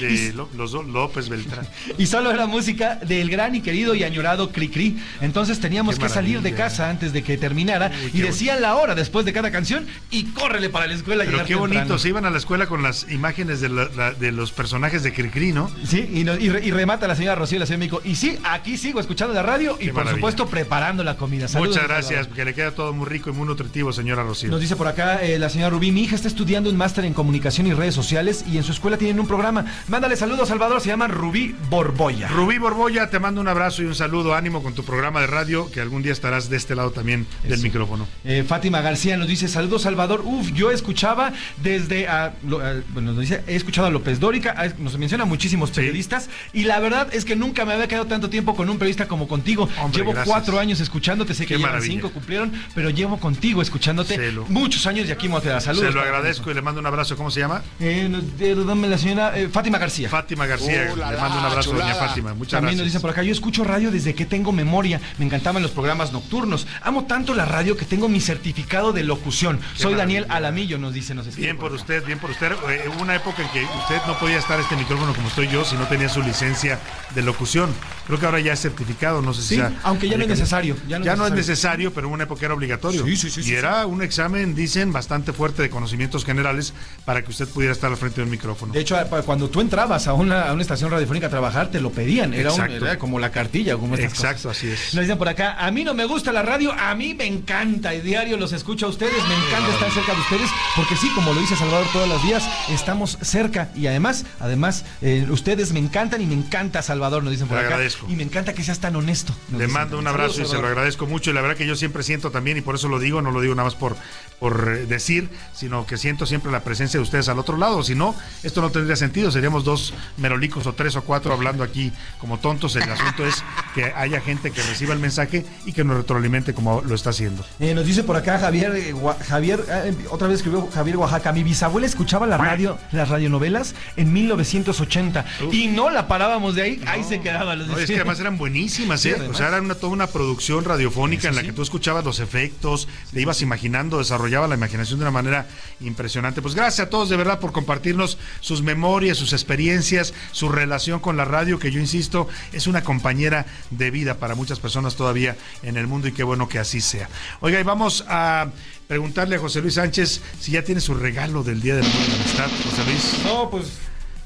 de Lo- los López Beltrán. Y solo era música del gran y querido y añorado Cricri. Entonces teníamos que salir de casa antes de que terminara Uy, y decían la hora después de cada canción y córrele para la escuela. Pero qué bonito, se iban a la escuela con las imágenes de, la- la- de los personajes de Cricri, ¿no? Sí, y, no- y re- y remata la señora Rocío, la señora México. Y sí, aquí sigo escuchando la radio y por maravilla. supuesto preparando la comida. Saludos, Muchas gracias, porque le queda todo muy rico y muy nutritivo, señora Rocío. Nos dice por acá eh, la señora Rubí, mi hija está estudiando un máster en comunicación y redes sociales y en su escuela tienen un programa. Mándale saludos, Salvador, se llama Rubí Borboya. Rubí Borboya, te mando un abrazo y un saludo, ánimo con tu programa de radio, que algún día estarás de este lado también del Eso. micrófono. Eh, Fátima García nos dice, saludos Salvador, uf, yo escuchaba desde, a, lo- a- bueno, nos dice, he escuchado a López Dórica, a- nos menciona muchísimos periodistas y la verdad es que nunca me había quedado tanto tiempo con un periodista como contigo. Hombre, llevo gracias. cuatro años escuchándote, sé que llevan maravilla. cinco, cumplieron, pero llevo contigo escuchándote lo- muchos años y aquí me voy a quedar. Saludos. Se lo agradezco y le mando un abrazo. ¿Cómo se llama? Eh, nos- eh, dame la señora eh, Fátima García. Fátima García. Oh, la, le mando un abrazo, doña chulada. Fátima. Muchas También nos gracias. dice por acá, yo escucho radio desde que tengo memoria. Me encantaban los programas nocturnos. Amo tanto la radio que tengo mi certificado de locución. Soy Daniel Alamillo, nos dice, nos escribe Bien por usted, bien por usted. Eh, hubo una época en que usted no podía estar este micrófono como estoy yo si no tenía su licencia de locución. Creo que ahora ya es certificado, no sé si Sí, sea- aunque ya no es necesario. Ya no, es necesario, pero en una época era obligatorio. Sí, sí, sí, y sí, era un examen, dicen, bastante fuerte de conocimientos generales para que usted pudiera estar al frente de un micrófono. De hecho, a- cuando tú entrabas a una, a una estación radiofónica a trabajar, te lo pedían. Era, un- era como la cartilla, como estas Exacto, cosas. así es. Nos dicen por acá, a mí no me gusta la radio, a mí me encanta. Y diario los escucho a ustedes, me encanta estar cerca de ustedes, porque sí, como lo dice Salvador todos los días, estamos cerca. Y además, además, eh, ustedes me encantan y me encanta Salvador, nos dicen por Le acá. agradezco. Y me encanta que seas tan honesto. Le dicen mando un abrazo Saludos, y se lo agradezco mucho. Y la verdad que yo siempre siento también, y por eso lo digo, no lo digo nada más por, por eh, decir, sino que siento siempre la presencia de ustedes al otro lado. Si no, esto no tendría sentido. Seríamos dos merolicos o tres o cuatro hablando aquí como tontos. El asunto es que haya gente que reciba el mensaje y que nos retroalimente como lo está haciendo. Eh, nos dice por acá Javier, eh, Javier otra vez escribió Javier Oaxaca. Mi bisabuela escuchaba la radio, las radionovelas en 1980 y no la parábamos de ahí. ahí se quedaba. no, es que además eran buenísimas, ¿eh? O sea, era una, toda una producción radiofónica en la que tú escuchabas los efectos, le ibas imaginando, desarrollaba la imaginación de una manera impresionante. Pues gracias a todos de verdad por compartirnos sus memorias, sus experiencias, su relación con la radio, que yo insisto, es una compañera de vida para muchas personas todavía en el mundo y qué bueno que así sea. Oiga, y vamos a preguntarle a José Luis Sánchez si ya tiene su regalo del Día de la Amistad. José Luis. No, pues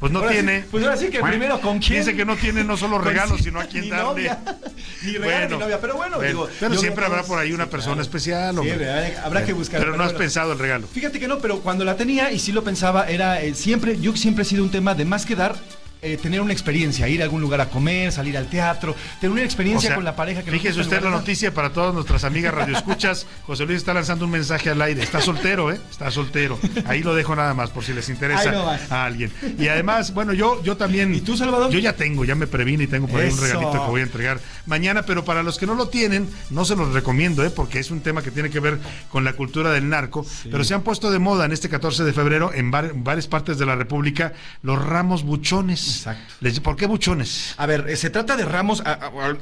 pues no tiene. pues ahora sí que primero con quién. Dice que no tiene no solo pues regalos, sino a quién darle. ni regalo ni novia. Pero bueno, digo. Pero siempre habrá por ahí una persona especial. Sí, habrá que buscar. Pero no has pensado el regalo. Fíjate que no, pero cuando la tenía y sí lo pensaba, era eh, siempre, yo siempre he sido un tema de más que dar, eh, tener una experiencia, ir a algún lugar a comer, salir al teatro, tener una experiencia con la pareja que Fíjese usted la noticia para todas nuestras amigas radioescuchas. José Luis está lanzando un mensaje al aire. Está soltero, ¿eh? Está soltero. Ahí lo dejo nada más por si les interesa a alguien. Y además, bueno, yo, yo también. ¿Y tú, Salvador? Yo ya tengo, ya me previne y tengo por ahí un regalito que voy a entregar mañana, pero para los que no lo tienen, no se los recomiendo, ¿eh? Porque es un tema que tiene que ver con la cultura del narco. Pero se han puesto de moda en este 14 de febrero en, varias partes de la República los ramos buchones. Exacto. ¿Por qué buchones? A ver, eh, se trata de ramos.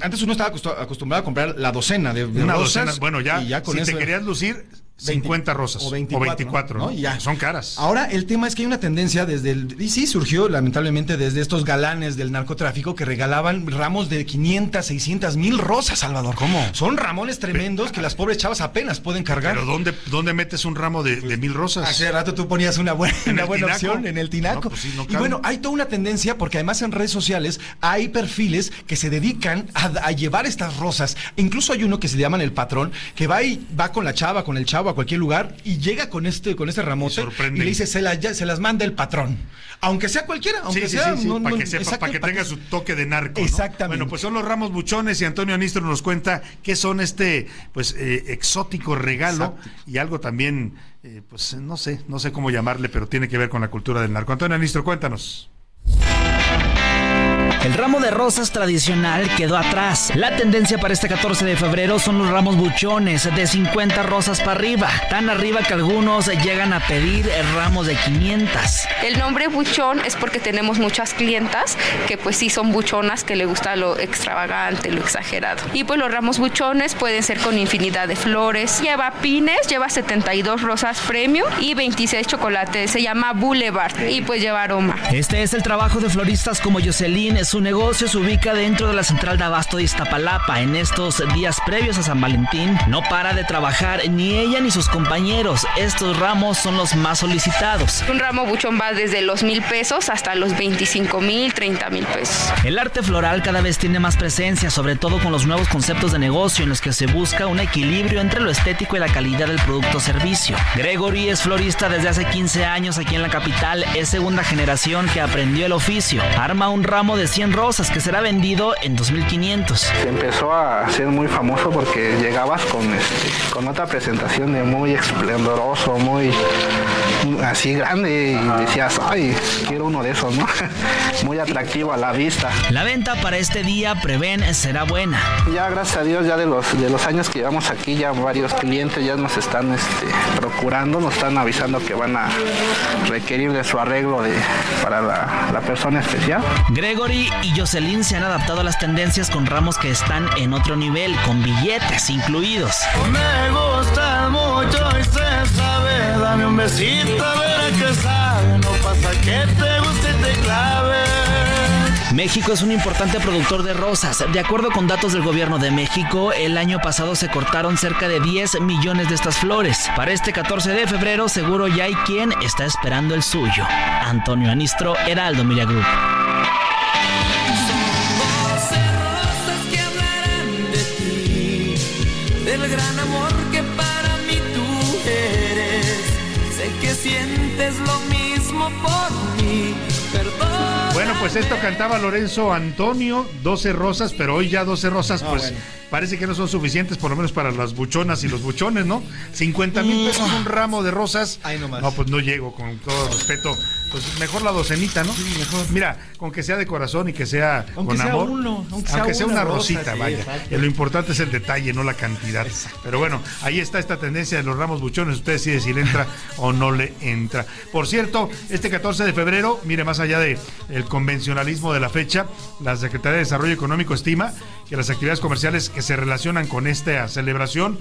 antes uno estaba acostumbrado a comprar la docena de, de Una docena. Bueno, ya, ya con si te querías lucir, 50 rosas. O 24. ¿no? Ya. Son caras. Ahora, el tema es que hay una tendencia desde el. Y sí, surgió lamentablemente desde estos galanes del narcotráfico que regalaban ramos de 500, 600 mil rosas, Salvador. ¿Cómo? Son ramones tremendos que las pobres chavas apenas pueden cargar. Pero ¿dónde, dónde metes un ramo de, mil rosas? Hace rato tú ponías una buena, una buena opción en el tinaco. Pues y bueno, hay toda una tendencia porque además en redes sociales hay perfiles que se dedican a, llevar estas rosas. Incluso hay uno que se llaman el patrón que va y va con la chava, con el chavo a cualquier lugar y llega con este con este ramote y, le dice se, se las manda el patrón. Aunque sea cualquiera, aunque sea para que, sepa, para que tenga su toque de narco. Exactamente. Bueno, pues son los ramos buchones y Antonio Anistro nos cuenta qué son este pues eh, exótico regalo y algo también eh, pues no sé, no sé cómo llamarle, pero tiene que ver con la cultura del narco. Antonio Anistro, cuéntanos. El ramo de rosas tradicional quedó atrás. La tendencia para este 14 de febrero son los ramos buchones de 50 rosas para arriba, tan arriba que algunos llegan a pedir ramos de 500. El nombre buchón es porque tenemos muchas clientas que pues sí son buchonas, que le gusta lo extravagante, lo exagerado. Y pues los ramos buchones pueden ser con infinidad de flores. Lleva pines, lleva 72 rosas premium y 26 chocolates. Se llama Boulevard y pues lleva aroma. Este es el trabajo de floristas como Jocelyn su negocio se ubica dentro de la central de abasto de Iztapalapa. En estos días previos a San Valentín, no para de trabajar ni ella ni sus compañeros. Estos ramos son los más solicitados. Un ramo buchón va desde los mil pesos hasta los 25 mil, 30 mil pesos. El arte floral cada vez tiene más presencia, sobre todo con los nuevos conceptos de negocio en los que se busca un equilibrio entre lo estético y la calidad del producto o servicio. Gregory es florista desde hace 15 años aquí en la capital. Es segunda generación que aprendió el oficio. Arma un ramo de 100 rosas que será vendido en 2500. Se empezó a ser muy famoso porque llegabas con, este, con otra presentación de muy esplendoroso, muy así grande y decías, ay, quiero uno de esos, ¿no? muy atractivo a la vista. La venta para este día prevén será buena. Ya gracias a Dios, ya de los, de los años que llevamos aquí, ya varios clientes ya nos están este, procurando, nos están avisando que van a requerir de su arreglo de, para la, la persona especial. Gregory y Jocelyn se han adaptado a las tendencias con ramos que están en otro nivel, con billetes incluidos. Me gusta mucho y se sabe, dame un besito a ver qué sabe, no pasa que te guste y te clave. México es un importante productor de rosas. De acuerdo con datos del gobierno de México, el año pasado se cortaron cerca de 10 millones de estas flores. Para este 14 de febrero seguro ya hay quien está esperando el suyo. Antonio Anistro, Heraldo Media Group. el gran amor que para mí tú eres. Sé que sientes lo mismo por mí. Perdón. Bueno, pues esto cantaba Lorenzo Antonio, 12 rosas, pero hoy ya 12 rosas, Ah, pues bueno. parece que no son suficientes, por lo menos para las buchonas y los buchones, ¿no? 50 mil pesos un ramo de rosas. Ay, no más. No, pues no llego, con todo respeto. Pues mejor la docenita, ¿no? Mira, con que sea de corazón y que sea Aunque con sea amor. uno, aunque aunque, sea una rosita, sí, vaya. lo importante es el detalle, no la cantidad. Pero bueno, ahí está esta tendencia de los ramos buchones. Usted decide si le entra o no le entra. Por cierto, este 14 de febrero, mire, más allá de el convencionalismo de la fecha, la Secretaría de Desarrollo Económico estima que las actividades comerciales que se relacionan con esta celebración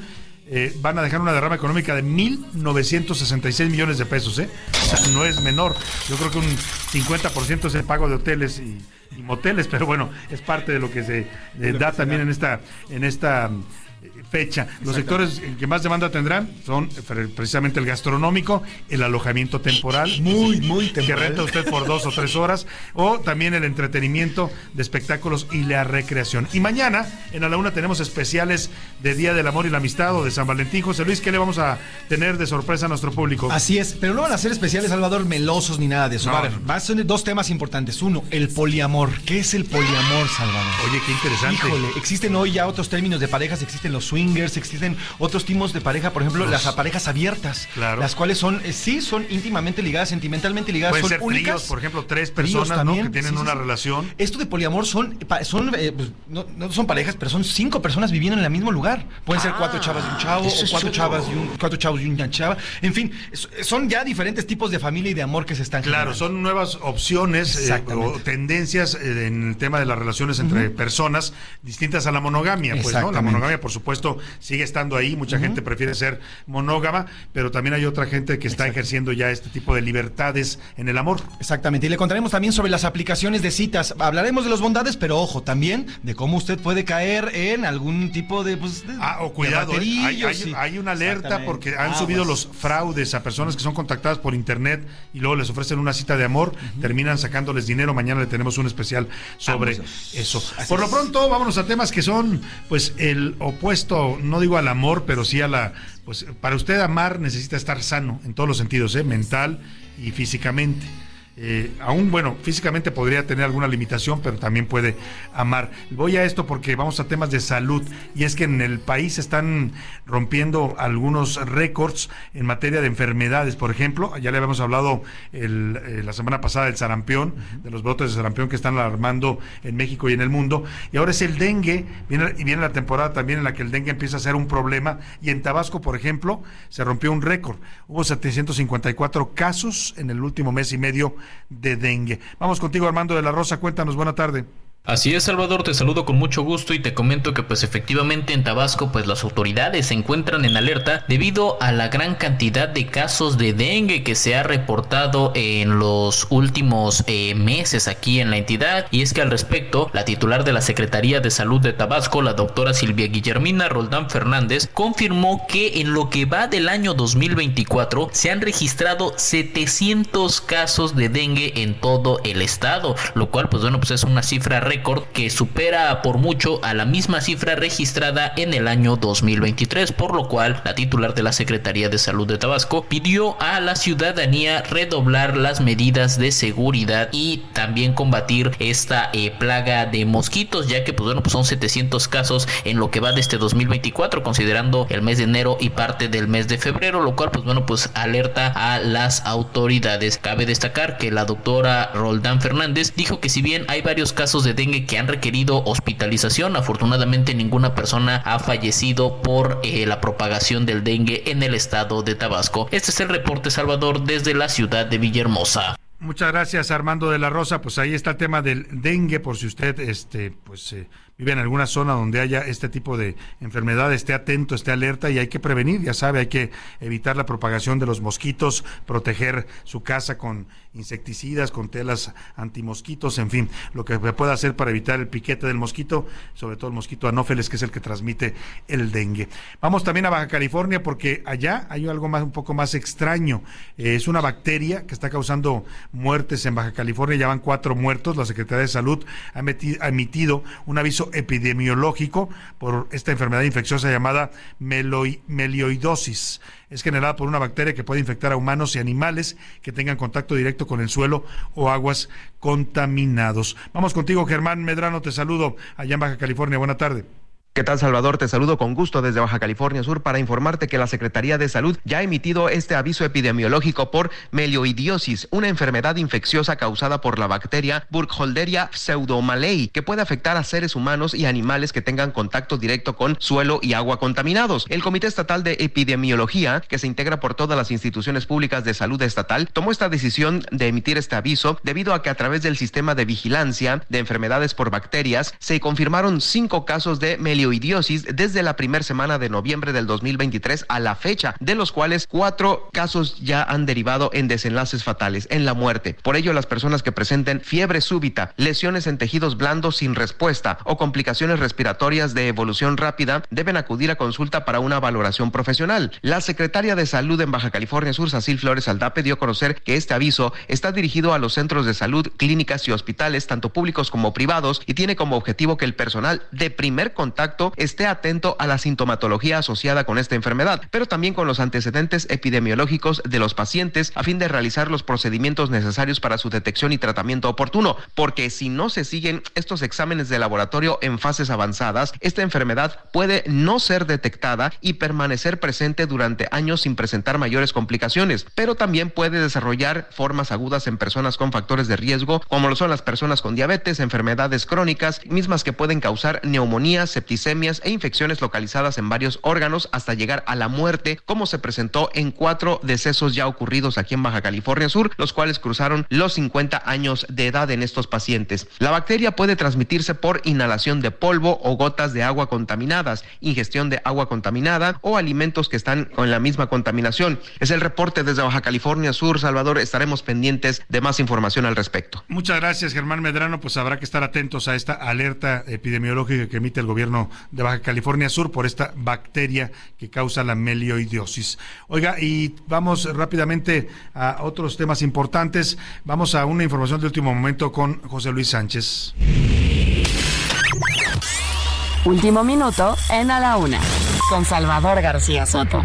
eh, van a dejar una derrama económica de 1.966 millones de pesos. ¿eh? O sea, no es menor. Yo creo que un 50% es el pago de hoteles y, y moteles, pero bueno, es parte de lo que se eh, da también en esta, en esta fecha. Los sectores que más demanda tendrán son precisamente el gastronómico, el alojamiento temporal, muy, muy que renta usted por dos o tres horas, o también el entretenimiento de espectáculos y la recreación. Y mañana en A la Una tenemos especiales de Día del Amor y la Amistad o de San Valentín. José Luis, ¿qué le vamos a tener de sorpresa a nuestro público? Así es, pero no van a ser especiales, Salvador, melosos ni nada de eso. No. A ver, van a ser dos temas importantes. Uno, el poliamor. ¿Qué es el poliamor, Salvador? Oye, qué interesante. Híjole, existen hoy ya otros términos de parejas, existen los swingers, existen otros tipos de pareja, por ejemplo, Los- las parejas abiertas. Claro. Las cuales son, eh, sí, son íntimamente ligadas, sentimentalmente ligadas, Pueden son ser únicas. tríos, por ejemplo, tres personas ¿no? que tienen sí, sí, una sí. relación. Esto de poliamor son, son eh, pues, no, no son parejas, pero son cinco personas viviendo en el mismo lugar. Pueden ser cuatro chavas y un chavo, o cuatro chavas y un, cuatro chavos y una chava. En fin, son ya diferentes tipos de familia y de amor que se están Claro, son nuevas opciones eh, o tendencias eh, en el tema de las relaciones entre personas distintas a la monogamia. Pues, ¿no? La monogamia, por supuesto, sigue estando ahí. Mucha gente prefiere ser monógama, pero también hay otra gente que está ejerciendo ya este tipo de libertades en el amor. Exactamente, y le contaremos también sobre las aplicaciones de citas. Hablaremos de los bondades, pero ojo, también de cómo usted puede caer en algún tipo de... Pues, de- Ah, o de cuidado, ¿eh? hay, raterillo, hay- sí. hay una alerta porque han Ah, subido pues. los fraudes a personas que son contactadas por internet y luego les ofrecen una cita de amor, terminan sacándoles dinero. Mañana le tenemos un especial sobre Vamos. eso. Así por lo pronto, vámonos a temas que son, pues, el opuesto, no digo al amor, pero sí a la. Pues, para usted amar necesita estar sano en todos los sentidos, ¿eh? mental y físicamente. Eh, aún, bueno, físicamente podría tener alguna limitación, pero también puede amar. Voy a esto porque vamos a temas de salud y es que en el país se están rompiendo algunos récords en materia de enfermedades. Por ejemplo, ya le habíamos hablado el, eh, la semana pasada del sarampión, de los brotes de sarampión que están alarmando en México y en el mundo. Y ahora es el dengue, viene, y viene la temporada también en la que el dengue empieza a ser un problema. Y en Tabasco, por ejemplo, se rompió un récord. Hubo 754 casos en el último mes y medio de dengue. Vamos contigo, Armando de la Rosa. Cuéntanos, buena tarde. Así es, Salvador, te saludo con mucho gusto y te comento que pues efectivamente en Tabasco pues las autoridades se encuentran en alerta debido a la gran cantidad de casos de dengue que se ha reportado en los últimos eh, meses aquí en la entidad. Y es que al respecto la titular de la Secretaría de Salud de Tabasco, la doctora Silvia Guillermina Roldán Fernández, confirmó que en lo que va del año 2024 se han registrado 700 casos de dengue en todo el estado, lo cual pues bueno pues es una cifra récord que supera por mucho a la misma cifra registrada en el año 2023, por lo cual la titular de la Secretaría de Salud de Tabasco pidió a la ciudadanía redoblar las medidas de seguridad y también combatir esta eh, plaga de mosquitos, ya que pues bueno pues son 700 casos en lo que va de este 2024, considerando el mes de enero y parte del mes de febrero, lo cual pues bueno pues alerta a las autoridades. Cabe destacar que la doctora Roldán Fernández dijo que si bien hay varios casos de dengue que han requerido hospitalización, afortunadamente ninguna persona ha fallecido por eh, la propagación del dengue en el estado de Tabasco. Este es el reporte Salvador desde la ciudad de Villahermosa. Muchas gracias, Armando de la Rosa. Pues ahí está el tema del dengue, por si usted este, pues, eh, vive en alguna zona donde haya este tipo de enfermedad, esté atento, esté alerta y hay que prevenir, ya sabe, hay que evitar la propagación de los mosquitos, proteger su casa con insecticidas, con telas antimosquitos, en fin, lo que se pueda hacer para evitar el piquete del mosquito, sobre todo el mosquito anófeles, que es el que transmite el dengue. Vamos también a Baja California porque allá hay algo más un poco más extraño. Eh, es una bacteria que está causando muertes en Baja California, ya van cuatro muertos. La Secretaría de Salud ha, ha emitido un aviso epidemiológico por esta enfermedad infecciosa llamada melioidosis. Es generada por una bacteria que puede infectar a humanos y animales que tengan contacto directo con el suelo o aguas contaminados. Vamos contigo, Germán Medrano, te saludo allá en Baja California. Buena tarde. ¿Qué tal, Salvador? Te saludo con gusto desde Baja California Sur para informarte que la Secretaría de Salud ya ha emitido este aviso epidemiológico por melioidiosis, una enfermedad infecciosa causada por la bacteria Burkholderia pseudomalei, que puede afectar a seres humanos y animales que tengan contacto directo con suelo y agua contaminados. El Comité Estatal de Epidemiología, que se integra por todas las instituciones públicas de salud estatal, tomó esta decisión de emitir este aviso debido a que a través del sistema de vigilancia de enfermedades por bacterias se confirmaron cinco casos de melioidiosis desde la primera semana de noviembre del 2023 a la fecha, de los cuales cuatro casos ya han derivado en desenlaces fatales, en la muerte. Por ello, las personas que presenten fiebre súbita, lesiones en tejidos blandos sin respuesta o complicaciones respiratorias de evolución rápida deben acudir a consulta para una valoración profesional. La secretaria de Salud en Baja California Sur, Sacil Flores Aldape, dio a conocer que este aviso está dirigido a los centros de salud, clínicas y hospitales, tanto públicos como privados, y tiene como objetivo que el personal de primer contacto esté atento a la sintomatología asociada con esta enfermedad, pero también con los antecedentes epidemiológicos de los pacientes a fin de realizar los procedimientos necesarios para su detección y tratamiento oportuno, porque si no se siguen estos exámenes de laboratorio en fases avanzadas, esta enfermedad puede no ser detectada y permanecer presente durante años sin presentar mayores complicaciones, pero también puede desarrollar formas agudas en personas con factores de riesgo, como lo son las personas con diabetes, enfermedades crónicas, mismas que pueden causar neumonía, septicemia, e infecciones localizadas en varios órganos hasta llegar a la muerte, como se presentó en cuatro decesos ya ocurridos aquí en Baja California Sur, los cuales cruzaron los 50 años de edad en estos pacientes. La bacteria puede transmitirse por inhalación de polvo o gotas de agua contaminadas, ingestión de agua contaminada o alimentos que están con la misma contaminación. Es el reporte desde Baja California Sur, Salvador. Estaremos pendientes de más información al respecto. Muchas gracias, Germán Medrano. Pues habrá que estar atentos a esta alerta epidemiológica que emite el gobierno de Baja California Sur por esta bacteria que causa la melioidiosis. Oiga, y vamos rápidamente a otros temas importantes. Vamos a una información de último momento con José Luis Sánchez. Último minuto en A la Una, con Salvador García Soto.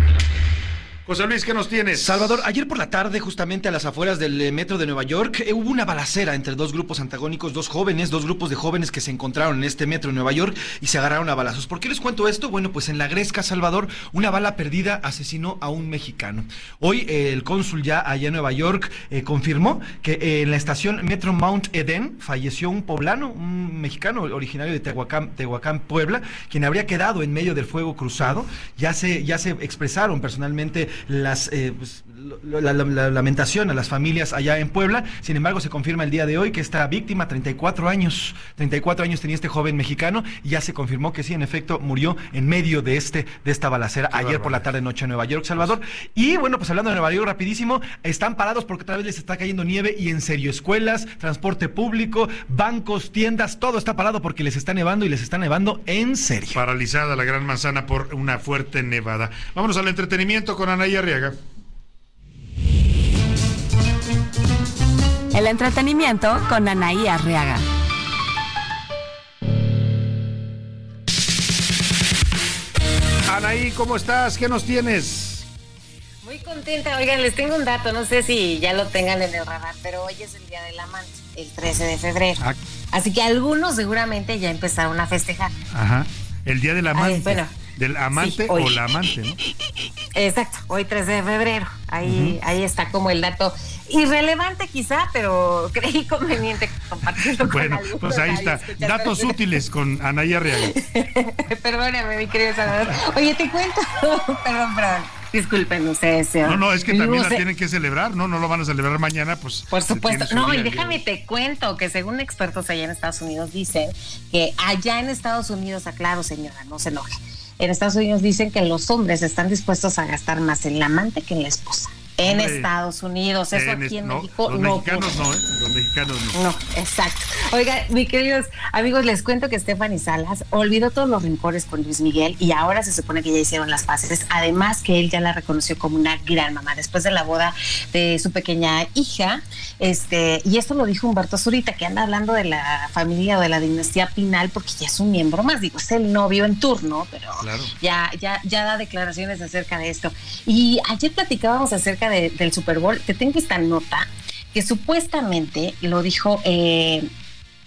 José Luis, ¿qué nos tienes? Salvador, ayer por la tarde, justamente a las afueras del eh, metro de Nueva York, eh, hubo una balacera entre dos grupos antagónicos, dos jóvenes, dos grupos de jóvenes que se encontraron en este metro de Nueva York y se agarraron a balazos. ¿Por qué les cuento esto? Bueno, pues en la Gresca, Salvador, una bala perdida asesinó a un mexicano. Hoy eh, el cónsul ya allá en Nueva York confirmó que en la estación Metro Mount Eden falleció un poblano, un mexicano originario de Tehuacán, Tehuacán, Puebla, quien habría quedado en medio del fuego cruzado. Ya se, ya se expresaron personalmente las, eh, pues, la, lamentación a las familias allá en Puebla. Sin embargo, se confirma el día de hoy que esta víctima, 34 años, 34 años tenía este joven mexicano, y ya se confirmó que sí, en efecto, murió en medio de este de esta balacera ayer por la tarde noche en Nueva York, Salvador. Y bueno, pues hablando de Nueva York rapidísimo, están parados porque otra vez les está cayendo nieve y en serio escuelas, transporte público, bancos, tiendas, todo está parado porque les está nevando y les está nevando en serio. Paralizada la Gran Manzana por una fuerte nevada. Vámonos al entretenimiento con Arriaga. El entretenimiento con Anaí Arriaga. Anaí, ¿cómo estás? ¿Qué nos tienes? Muy contenta. Oigan, les tengo un dato, no sé si ya lo tengan en el radar, pero hoy es el Día del Amante, el 13 de febrero. Ah. Así que algunos seguramente ya empezaron a festejar. Ajá. El Día del Amante. bueno, del amante o la amante, ¿no? Exacto, hoy 13 de febrero. Ahí, ahí está como el dato irrelevante quizá, pero creí conveniente compartirlo bueno, pues ahí está. Datos útiles con Anaya Real. Perdóname, mi querido Salvador. Oye, te cuento. perdón, perdón. Disculpen ustedes. No, no, es que también la tienen que celebrar, ¿no? No lo van a celebrar mañana, pues. Por supuesto. No, y déjame te cuento que según expertos allá en Estados Unidos dicen que allá en Estados Unidos, aclaro señora, no se enoje en Estados Unidos dicen que los hombres están dispuestos a gastar más en la amante que en la esposa. En Estados Unidos. Eso aquí en México los no mexicanos no, ¿eh? Los mexicanos no. No, exacto. Oiga, mis queridos amigos, les cuento que Stephanie Salas olvidó todos los rincones con Luis Miguel y ahora se supone que ya hicieron las paces. Además que él ya la reconoció como una gran mamá después de la boda de su pequeña hija. Este, y esto lo dijo Humberto Zurita, que anda hablando de la familia o de la dinastía Pinal, porque ya es un miembro más. Digo, es el novio en turno, pero ya, ya, ya da declaraciones acerca de esto. Y ayer platicábamos acerca del Super Bowl. Te tengo esta nota que supuestamente lo dijo. Eh,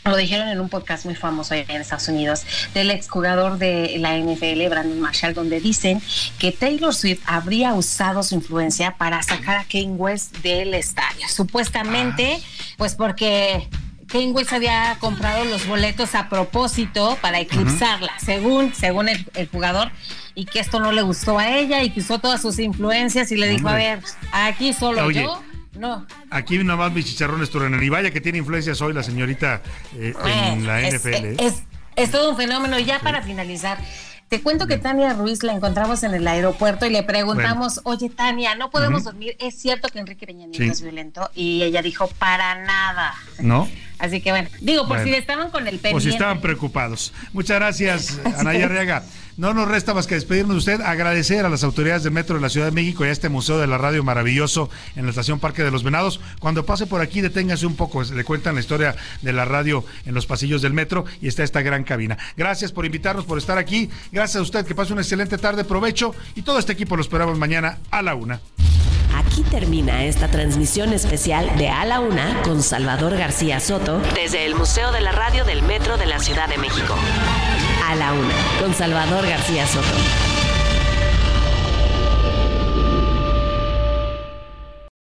lo dijeron en un podcast muy famoso allá en Estados Unidos del exjugador de la NFL, Brandon Marshall, donde dicen que Taylor Swift habría usado su influencia para sacar a Kane West del estadio. Supuestamente, ah. pues porque Kane West había comprado los boletos a propósito para eclipsarla, según, según el, jugador, y que esto no le gustó a ella y que usó todas sus influencias y le dijo, a ver, aquí solo yo no. Aquí nada más mis chicharrones Turner. Y vaya que tiene influencias hoy la señorita eh, en la NFL. ¿eh? Es, es, todo un fenómeno. Ya para finalizar, te cuento que Tania Ruiz la encontramos en el aeropuerto y le preguntamos, oye Tania, no podemos dormir. ¿Es cierto que Enrique Peña Nieto es violento? Y ella dijo, para nada. ¿No? Así que bueno, digo, por si estaban con el pendiente. Por si estaban preocupados. Muchas gracias, Anaya Arriaga. No nos resta más que despedirnos de usted, agradecer a las autoridades del Metro de la Ciudad de México y a este Museo de la Radio maravilloso en la estación Parque de los Venados. Cuando pase por aquí, deténgase un poco, le cuentan la historia de la radio en los pasillos del metro y está esta gran cabina. Gracias por invitarnos, por estar aquí. Gracias a usted, que pase una excelente tarde, provecho y todo este equipo lo esperamos mañana a la una. Aquí termina esta transmisión especial de A la Una con Salvador García Soto desde el Museo de la Radio del Metro de la Ciudad de México. A la Una con Salvador García Soto.